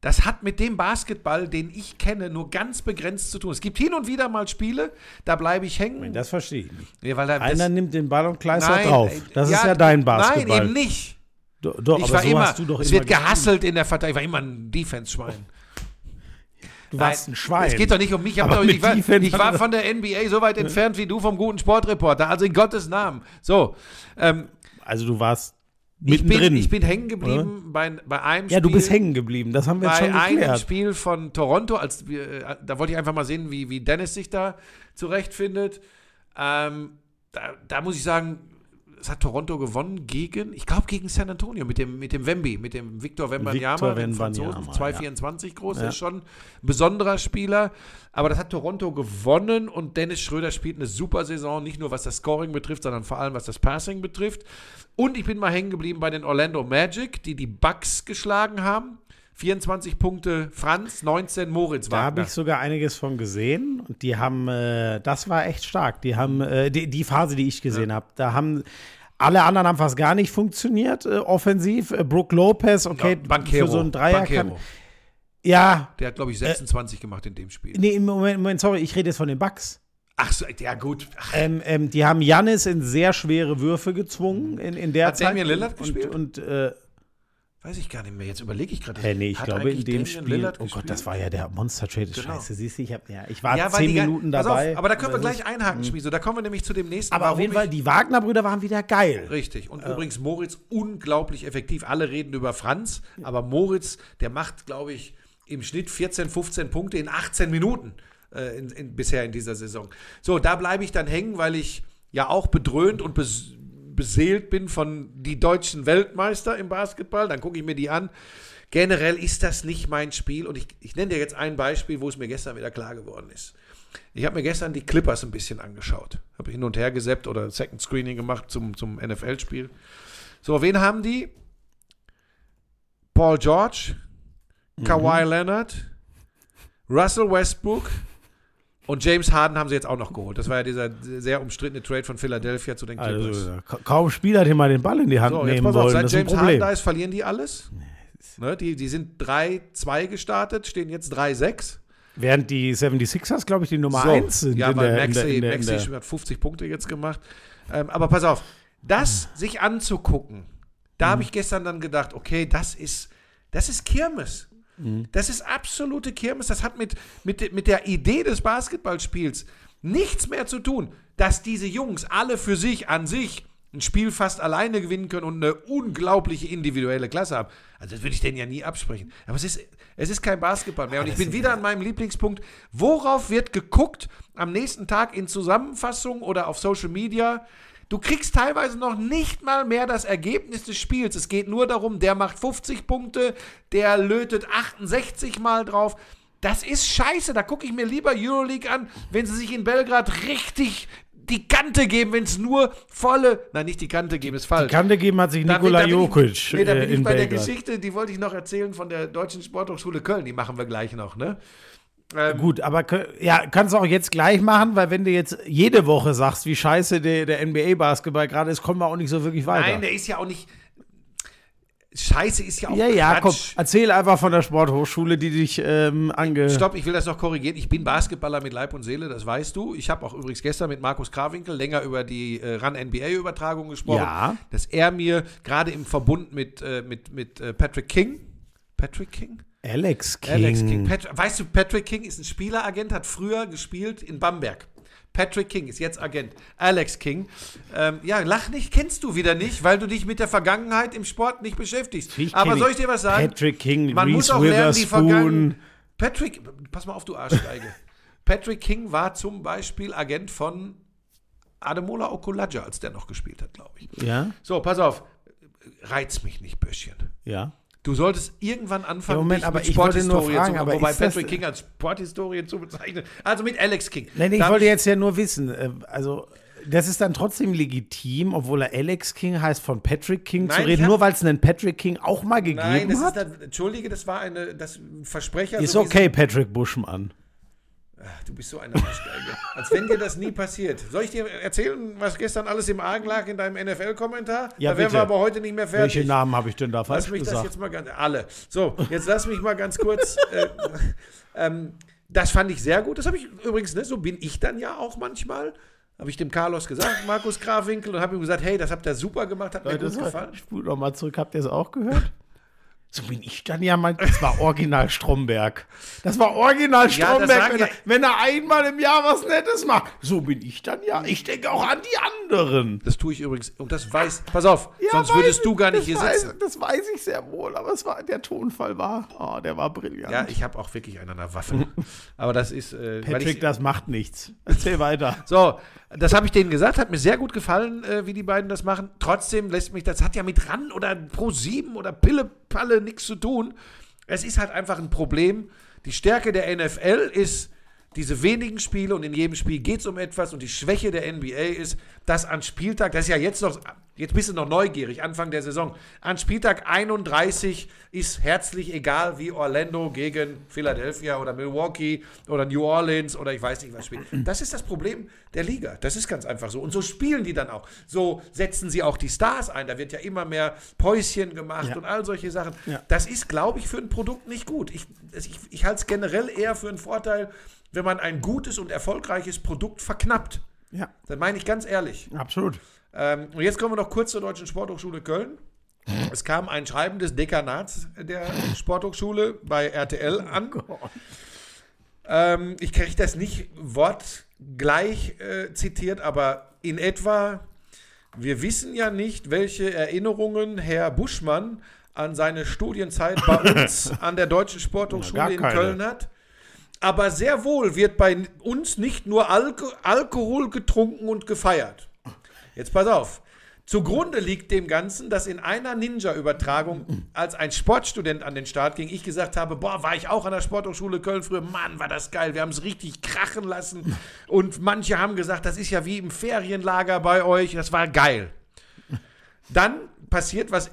das hat mit dem Basketball, den ich kenne, nur ganz begrenzt zu tun. Es gibt hin und wieder mal Spiele, da bleibe ich hängen. Das verstehe ich nicht. Ja, weil da- Einer nimmt den Ball und kleistert Nein, drauf. Das ist ja dein Basketball. Nein, eben nicht. Do- Doch, Ich war so immer, hast du doch es immer wird gehasselt in der Verteidigung. Ich war immer ein Defense-Schwein. Du warst Nein, ein Schwein. Es geht doch nicht um mich. Ich, doch, ich, war, ich war von der NBA so weit entfernt wie du vom guten Sportreporter. Also in Gottes Namen. So, ähm, Also du warst ich mittendrin. bin, ich bin hängen geblieben bei, bei einem Spiel. ja, du bist hängen geblieben. Das haben wir jetzt bei schon einem geklärt. Spiel von Toronto, als äh, da wollte ich einfach mal sehen, wie, wie Dennis sich da zurechtfindet. Ähm, da, da muss ich sagen, es hat Toronto gewonnen gegen, ich glaube gegen San Antonio mit dem, mit dem Wemby, mit dem Victor Wembanyama, Franzosen, Wembanyama, 2,24 groß, Ja. ist schon ein besonderer Spieler. Aber das hat Toronto gewonnen und Dennis Schröder spielt eine super Saison, nicht nur was das Scoring betrifft, sondern vor allem was das Passing betrifft. Und ich bin mal hängen geblieben bei den Orlando Magic, die die Bucks geschlagen haben. 24 Punkte Franz, 19 Moritz Da habe Wagner. ich sogar einiges von gesehen und die haben, äh, das war echt stark. Die haben, äh, die, die Phase, die ich gesehen habe, da haben alle anderen haben fast gar nicht funktioniert, äh, offensiv. Äh, Brook Lopez, okay, Ja, Banchero, für so einen Dreier kann. Ja, Der hat, glaube ich, 26 gemacht in dem Spiel. nee, im Moment, Moment, sorry, ich rede jetzt von den Bucks. Ach so, ja gut. Ähm, ähm, die haben Jannis in sehr schwere Würfe gezwungen in, in der Hat Zeit. Damian Lillard und, gespielt? Und, äh, weiß ich gar nicht mehr. Jetzt überlege ich gerade. Hey, nee, ich glaube in dem Damian Spiel. Lillard oh Gott, gespielt? das war ja der Monster Trade. Genau. Scheiße, siehst du, ich, hab, ja, ich war ja, zehn Minuten pass dabei. Auf, aber da können wir ist- gleich einhaken, Schmieso. Da kommen wir nämlich zu dem nächsten. Aber auf jeden Fall, die Wagner-Brüder waren wieder geil. Richtig. Und übrigens Moritz unglaublich effektiv. Alle reden über Franz, aber Moritz, der macht, glaube ich, im Schnitt 14, 15 Punkte in 18 Minuten äh, in, in, bisher in dieser Saison. So, da bleibe ich dann hängen, weil ich ja auch bedröhnt und bes beseelt bin von die deutschen Weltmeister im Basketball. Dann gucke ich mir die an. Generell ist das nicht mein Spiel und ich, ich nenne dir jetzt ein Beispiel, wo es mir gestern wieder klar geworden ist. Ich habe mir gestern die Clippers ein bisschen angeschaut. Habe hin und her geseppt oder Second Screening gemacht zum, zum NFL-Spiel. So, wen haben die? Paul George, Kawhi Leonard, Russell Westbrook und James Harden haben sie jetzt auch noch geholt. Das war ja dieser sehr umstrittene Trade von Philadelphia zu den Clippers. Also, ka- kaum Spieler, die mal den Ball in die Hand so, jetzt nehmen auf, wollen. seit Das James Harden da ist, verlieren die alles. Ne, die, die sind 3-2 gestartet, stehen jetzt 3-6. Während die 76ers, glaube ich, die Nummer So, 1 sind. Ja, weil der, in Maxi, der, in der, Maxi hat 50 Punkte jetzt gemacht. Ähm, aber pass auf, das sich anzugucken, da Mhm. habe ich gestern dann gedacht, okay, das ist, das ist Kirmes. Mhm. Das ist absolute Kirmes. Das hat mit, mit, mit der Idee des Basketballspiels nichts mehr zu tun, dass diese Jungs alle für sich an sich ein Spiel fast alleine gewinnen können und eine unglaubliche individuelle Klasse haben. Also das würde ich denen ja nie absprechen. Aber es ist, es ist kein Basketball mehr. Und ich bin wieder an meinem Lieblingspunkt. Worauf wird geguckt am nächsten Tag in Zusammenfassungen oder auf Social Media? Du kriegst teilweise noch nicht mal mehr das Ergebnis des Spiels. Es geht nur darum, der macht 50 Punkte, der lötet 68 Mal drauf. Das ist scheiße. Da gucke ich mir lieber Euroleague an, wenn sie sich in Belgrad richtig die Kante geben, wenn es nur volle. Nein, nicht die Kante geben, ist falsch. Kante geben hat sich Nikola Jokic Nee, da bin äh, ich bei der Belgrad. Geschichte, die wollte ich noch erzählen von der Deutschen Sporthochschule Köln. Die machen wir gleich noch, ne? Gut, aber ja, kannst du auch jetzt gleich machen, weil wenn du jetzt jede Woche sagst, wie scheiße der, der NBA-Basketball gerade ist, kommen wir auch nicht so wirklich weiter. Nein, der ist ja auch nicht. Scheiße ist ja auch ja, ja, komm, erzähl einfach von der Sporthochschule, die dich ähm, ange... Stopp, ich will das noch korrigieren. Ich bin Basketballer mit Leib und Seele, das weißt du. Ich habe auch übrigens gestern mit Markus Krawinkel länger über die äh, RAN-NBA-Übertragung gesprochen. Ja. Dass er mir gerade im Verbund mit, äh, mit, mit äh, Patrick King, Patrick King? Alex King. Alex King. Pat weißt du, Patrick King ist ein Spieleragent, hat früher gespielt in Bamberg. Patrick King ist jetzt Agent. Alex King. Ähm, ja, lach nicht, kennst du wieder nicht, weil du dich mit der Vergangenheit im Sport nicht beschäftigst. Natürlich Aber soll ich ich dir was sagen? Patrick King, Man muss Reese auch lernen, die. Vergangenheit. Patrick, pass mal auf, du Arschgeige. Patrick King war zum Beispiel Agent von Ademola Okulaja, als der noch gespielt hat, glaube ich. Ja, So, pass auf. Reiz mich nicht, Böschchen. ja. Du solltest irgendwann anfangen, Ja, Moment, aber mit ich wollte nur fragen, zu, aber wobei ist Patrick King als Sporthistorie zu bezeichnen. Also mit Alex King. Nein, ich wollte jetzt ja nur wissen, äh, also das ist dann trotzdem legitim, obwohl er Alex King heißt, von Patrick King Nein, zu reden, nur weil es einen Patrick King auch mal gegeben Nein, das ist, hat? dann- entschuldige, das war eine, das Versprecher. Ist so okay, Patrick Buschmann. Du bist so eine Arschgeige. Als wenn dir das nie passiert. Soll ich dir erzählen, was gestern alles im Argen lag in deinem NFL-Kommentar? Ja, da wären bitte. wir aber heute nicht mehr fertig. Welche Namen habe ich denn da Lass falsch mich das gesagt? jetzt mal ganz. Alle. So, jetzt lass mich mal ganz kurz. äh, ähm, das fand ich sehr gut. Das habe ich übrigens, ne, so bin ich dann ja auch manchmal. Habe ich dem Carlos gesagt, Markus Grafwinkel, und habe ihm gesagt, hey, das habt ihr super gemacht, hat mir Leute, gut das gefallen. war, spult noch mal zurück, habt ihr es auch gehört? So bin ich dann ja mal. Das war original Stromberg. Das war original Ja, Stromberg, sagen wenn, ja- er, wenn er einmal im Jahr was Nettes macht. So bin ich dann ja. Ich denke auch an die anderen. Das tue ich übrigens, und das weiß, pass auf, Ja, sonst würdest du ich, gar nicht hier weiß, sitzen. Das weiß ich sehr wohl, aber es war, der Tonfall war, oh, der war brillant. Ja, ich habe auch wirklich einen an der Waffe. Aber das ist, äh, Patrick, ich, das macht nichts. Erzähl weiter. So, das habe ich denen gesagt, hat mir sehr gut gefallen, äh, wie die beiden das machen. Trotzdem lässt mich, das hat ja mit RAN oder Pro 7 oder Pille Palle nichts zu tun. Es ist halt einfach ein Problem. Die Stärke der NFL ist diese wenigen Spiele und in jedem Spiel geht es um etwas und die Schwäche der NBA ist, dass an Spieltag, das ist ja jetzt noch, jetzt bist du noch neugierig, Anfang der Saison, an Spieltag 31 ist herzlich egal, wie Orlando gegen Philadelphia oder Milwaukee oder New Orleans oder ich weiß nicht was spielt. Das ist das Problem der Liga. Das ist ganz einfach so. Und so spielen die dann auch. So setzen sie auch die Stars ein. Da wird ja immer mehr Päuschen gemacht Ja. und all solche Sachen. Ja. Das ist, glaube ich, für ein Produkt nicht gut. Ich, ich, ich halte es generell eher für einen Vorteil, wenn man ein gutes und erfolgreiches Produkt verknappt. Ja, Das meine ich ganz ehrlich. absolut. Ähm, und jetzt kommen wir noch kurz zur Deutschen Sporthochschule Köln. Es kam ein Schreiben des Dekanats der Sporthochschule bei RTL an. Ähm, ich kriege das nicht wortgleich äh, zitiert, aber in etwa, wir wissen ja nicht, welche Erinnerungen Herr Buschmann an seine Studienzeit bei uns an der Deutschen Sporthochschule in. Köln hat. Aber sehr wohl wird bei uns nicht nur Alko Alkohol getrunken und gefeiert. Jetzt pass auf. Zugrunde liegt dem Ganzen, dass in einer Ninja-Übertragung, als ein Sportstudent an den Start ging, ich gesagt habe, boah, war ich auch an der Sporthochschule Köln früher, Mann, war das geil, wir haben es richtig krachen lassen. Und manche haben gesagt, das ist ja wie im Ferienlager bei euch, das war geil. Dann passiert, was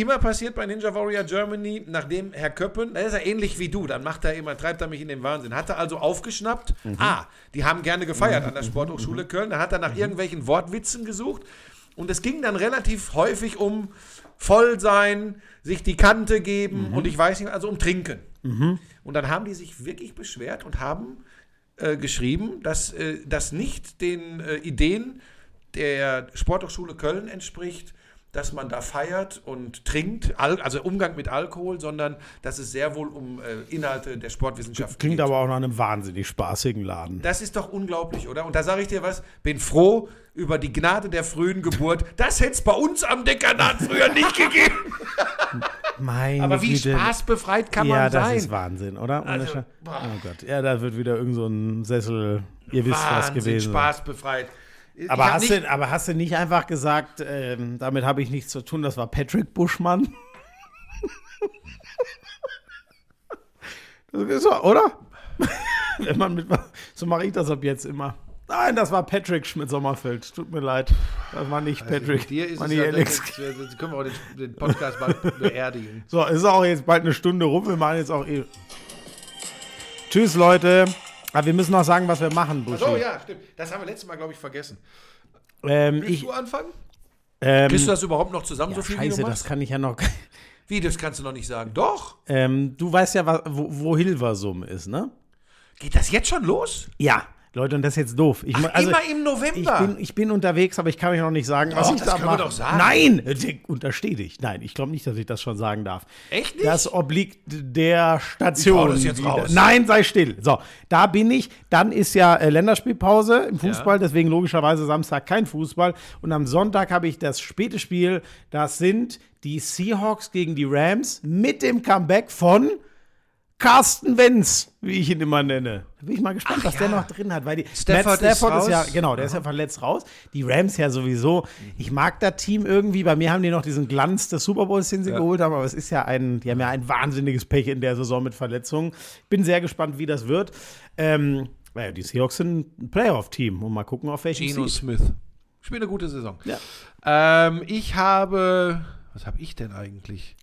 immer passiert bei Ninja Warrior Germany, nachdem Herr Köppen, das ist ja ähnlich wie du, dann macht er immer, treibt er mich in den Wahnsinn. Hat er also aufgeschnappt, ah, die haben gerne gefeiert an der Sporthochschule Köln, dann hat er nach irgendwelchen Wortwitzen gesucht. Und es ging dann relativ häufig um Vollsein, sich die Kante geben und ich weiß nicht, also um Trinken. Und dann haben die sich wirklich beschwert und haben äh, geschrieben, dass äh, das nicht den äh, Ideen der Sporthochschule Köln entspricht, dass man da feiert und trinkt, Al also Umgang mit Alkohol, sondern dass es sehr wohl um äh, Inhalte der Sportwissenschaft Klingt geht. aber auch nach einem wahnsinnig spaßigen Laden. Das ist doch unglaublich, oder? Und da sage ich dir was, bin froh über die Gnade der frühen Geburt. Das hätte es bei uns am Dekanat früher nicht gegeben. Meine Aber wie Güte. spaßbefreit kann ja, man das sein? ist Wahnsinn, oder? Also, oh Gott. Ja, da wird wieder irgend so ein Sessel, ihr wisst was Wahnsinn gewesen. sein. spaßbefreit. Aber hast, nicht- du, aber hast du nicht einfach gesagt, ähm, damit habe ich nichts zu tun, das war Patrick Buschmann? das ist so, oder? Wenn man mit, so mache ich das ab jetzt immer. Nein, das war Patrick Schmidt-Sommerfeld. Tut mir leid. Das war nicht Patrick. Also Dir ist war es nicht Alex. jetzt, jetzt können wir auch den, den Podcast mal beerdigen. So, ist auch jetzt bald eine Stunde rum. Wir machen jetzt auch eh. Tschüss, Leute. Aber wir müssen noch sagen, was wir machen, Buschi. Achso, ja, stimmt. Das haben wir letztes Mal, glaube ich, vergessen. Ähm, Willst ich, du anfangen? ähm, Kriegst du das überhaupt noch zusammen, so viel wie Scheiße, du das kann ich ja noch. Wie, das kannst du noch nicht sagen. Doch. Ähm, du weißt ja, wo, wo Hilversum ist, ne? Geht das jetzt schon los? Ja. Leute, und das ist jetzt doof. Ich, mu- also, immer im ich November. bin, ich bin unterwegs, aber ich kann euch noch nicht sagen, was Doch, ich das da wir mache. doch sagen. Nein, untersteh dich. Nein, ich glaube nicht, dass ich das schon sagen darf. Echt nicht? Das obliegt der Station. Ich das jetzt raus. Nein, sei still. So, da bin ich. Dann ist ja äh, Länderspielpause im Fußball, deswegen logischerweise Samstag kein Fußball. Und am Sonntag habe ich das späte Spiel. Das sind die Seahawks gegen die Rams mit dem Comeback von Carsten Wenz, wie ich ihn immer nenne. Da bin ich mal gespannt, Ach was ja. der noch drin hat, weil die Stafford Matt ist Stafford ist, ja, raus. genau, der ist ja verletzt raus. Die Rams ja sowieso. Ich mag das Team irgendwie. Bei mir haben die noch diesen Glanz des Super Bowls, den sie geholt haben, aber es ist ja ein, die haben ja ein wahnsinniges Pech in der Saison mit Verletzungen. Bin sehr gespannt, wie das wird. Ähm, naja, die Seahawks sind ein Playoff-Team und mal gucken, auf welchen Geno Seed. Smith. Spielt eine gute Saison. Ja. Ähm, ich habe. Was habe ich denn eigentlich?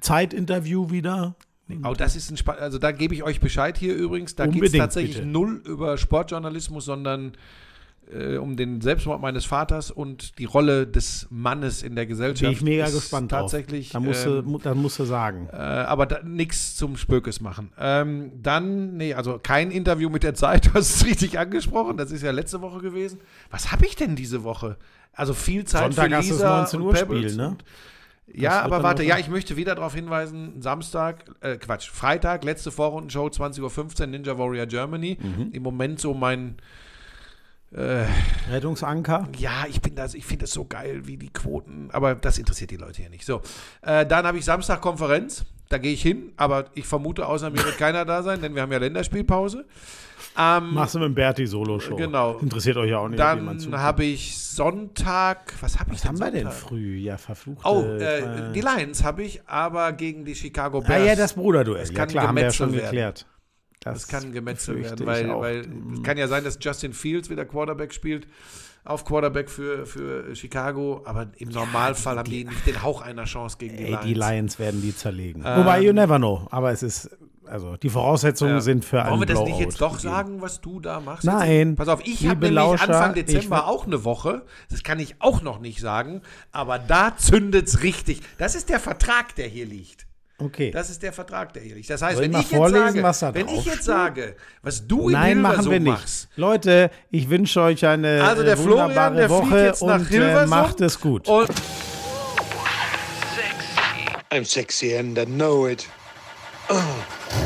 Zeitinterview wieder. Oh, das ist ein Spa Also da gebe ich euch Bescheid hier übrigens. Da geht es tatsächlich bitte. null über Sportjournalismus, sondern äh, um den Selbstmord meines Vaters und die Rolle des Mannes in der Gesellschaft. Bin ich mega gespannt Tatsächlich. drauf. Da musst, ähm, du, da musst du sagen. Äh, aber nichts zum Spökes machen. Ähm, dann, nee, also kein Interview mit der Zeit, du hast es richtig angesprochen, das ist ja letzte Woche gewesen. Was habe ich denn diese Woche? Also viel Zeit Sonntag für hast du das Lisa 19 und Uhr Spiel, ne? Ja, aber warte, ja, ich möchte wieder darauf hinweisen, Samstag, äh, Quatsch, Freitag, letzte Vorrundenshow, 20.15 Uhr, Ninja Warrior Germany. Mhm. Im Moment so mein, Rettungsanker. ja, ich bin das, ich finde das so geil, wie die Quoten, aber das interessiert die Leute hier nicht. So, äh, dann habe ich Samstag Konferenz, da gehe ich hin, aber ich vermute, außer mir wird keiner da sein, denn wir haben ja Länderspielpause. Ähm, Machst du mit dem Berti Solo-Show. Genau. Interessiert euch ja auch nicht. dann habe ich Sonntag, was habe ich Was denn haben wir denn Sonntag? früh? Ja, verflucht. Oh, äh, die Lions habe ich, aber gegen die Chicago Ah Bears. ja, das Bruderduell. Ja kann klar, haben wir ja schon werden. geklärt. Das kann Gemetzel befürchte werden, ich weil, weil es kann ja sein, dass Justin Fields wieder Quarterback spielt, auf Quarterback für, für Chicago, aber im Normalfall haben die nicht den Hauch einer Chance gegen die Ey, Lions. die Lions werden die zerlegen. Wobei, you never know. Aber es ist, also die Voraussetzungen Ja. sind für einen Wollen wir das Blowout nicht jetzt doch sagen, was du da machst? Nein. Jetzt, pass auf, ich habe nämlich Lauscher, Anfang Dezember auch eine Woche. Das kann ich auch noch nicht sagen. Aber da zündet's richtig. Das ist der Vertrag, der hier liegt. Okay. Das ist der Vertrag, der liegt. Das heißt, Soll ich wenn mal ich, jetzt vorlesen, sage, wenn ich jetzt sage, was du in Nein, machen wir nicht. machst, Leute, ich wünsche euch eine also der äh, Florian, wunderbare der fliegt Woche jetzt nach und äh, Hilversum macht es gut. Und I'm sexy and I know it.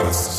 Lauschangriff,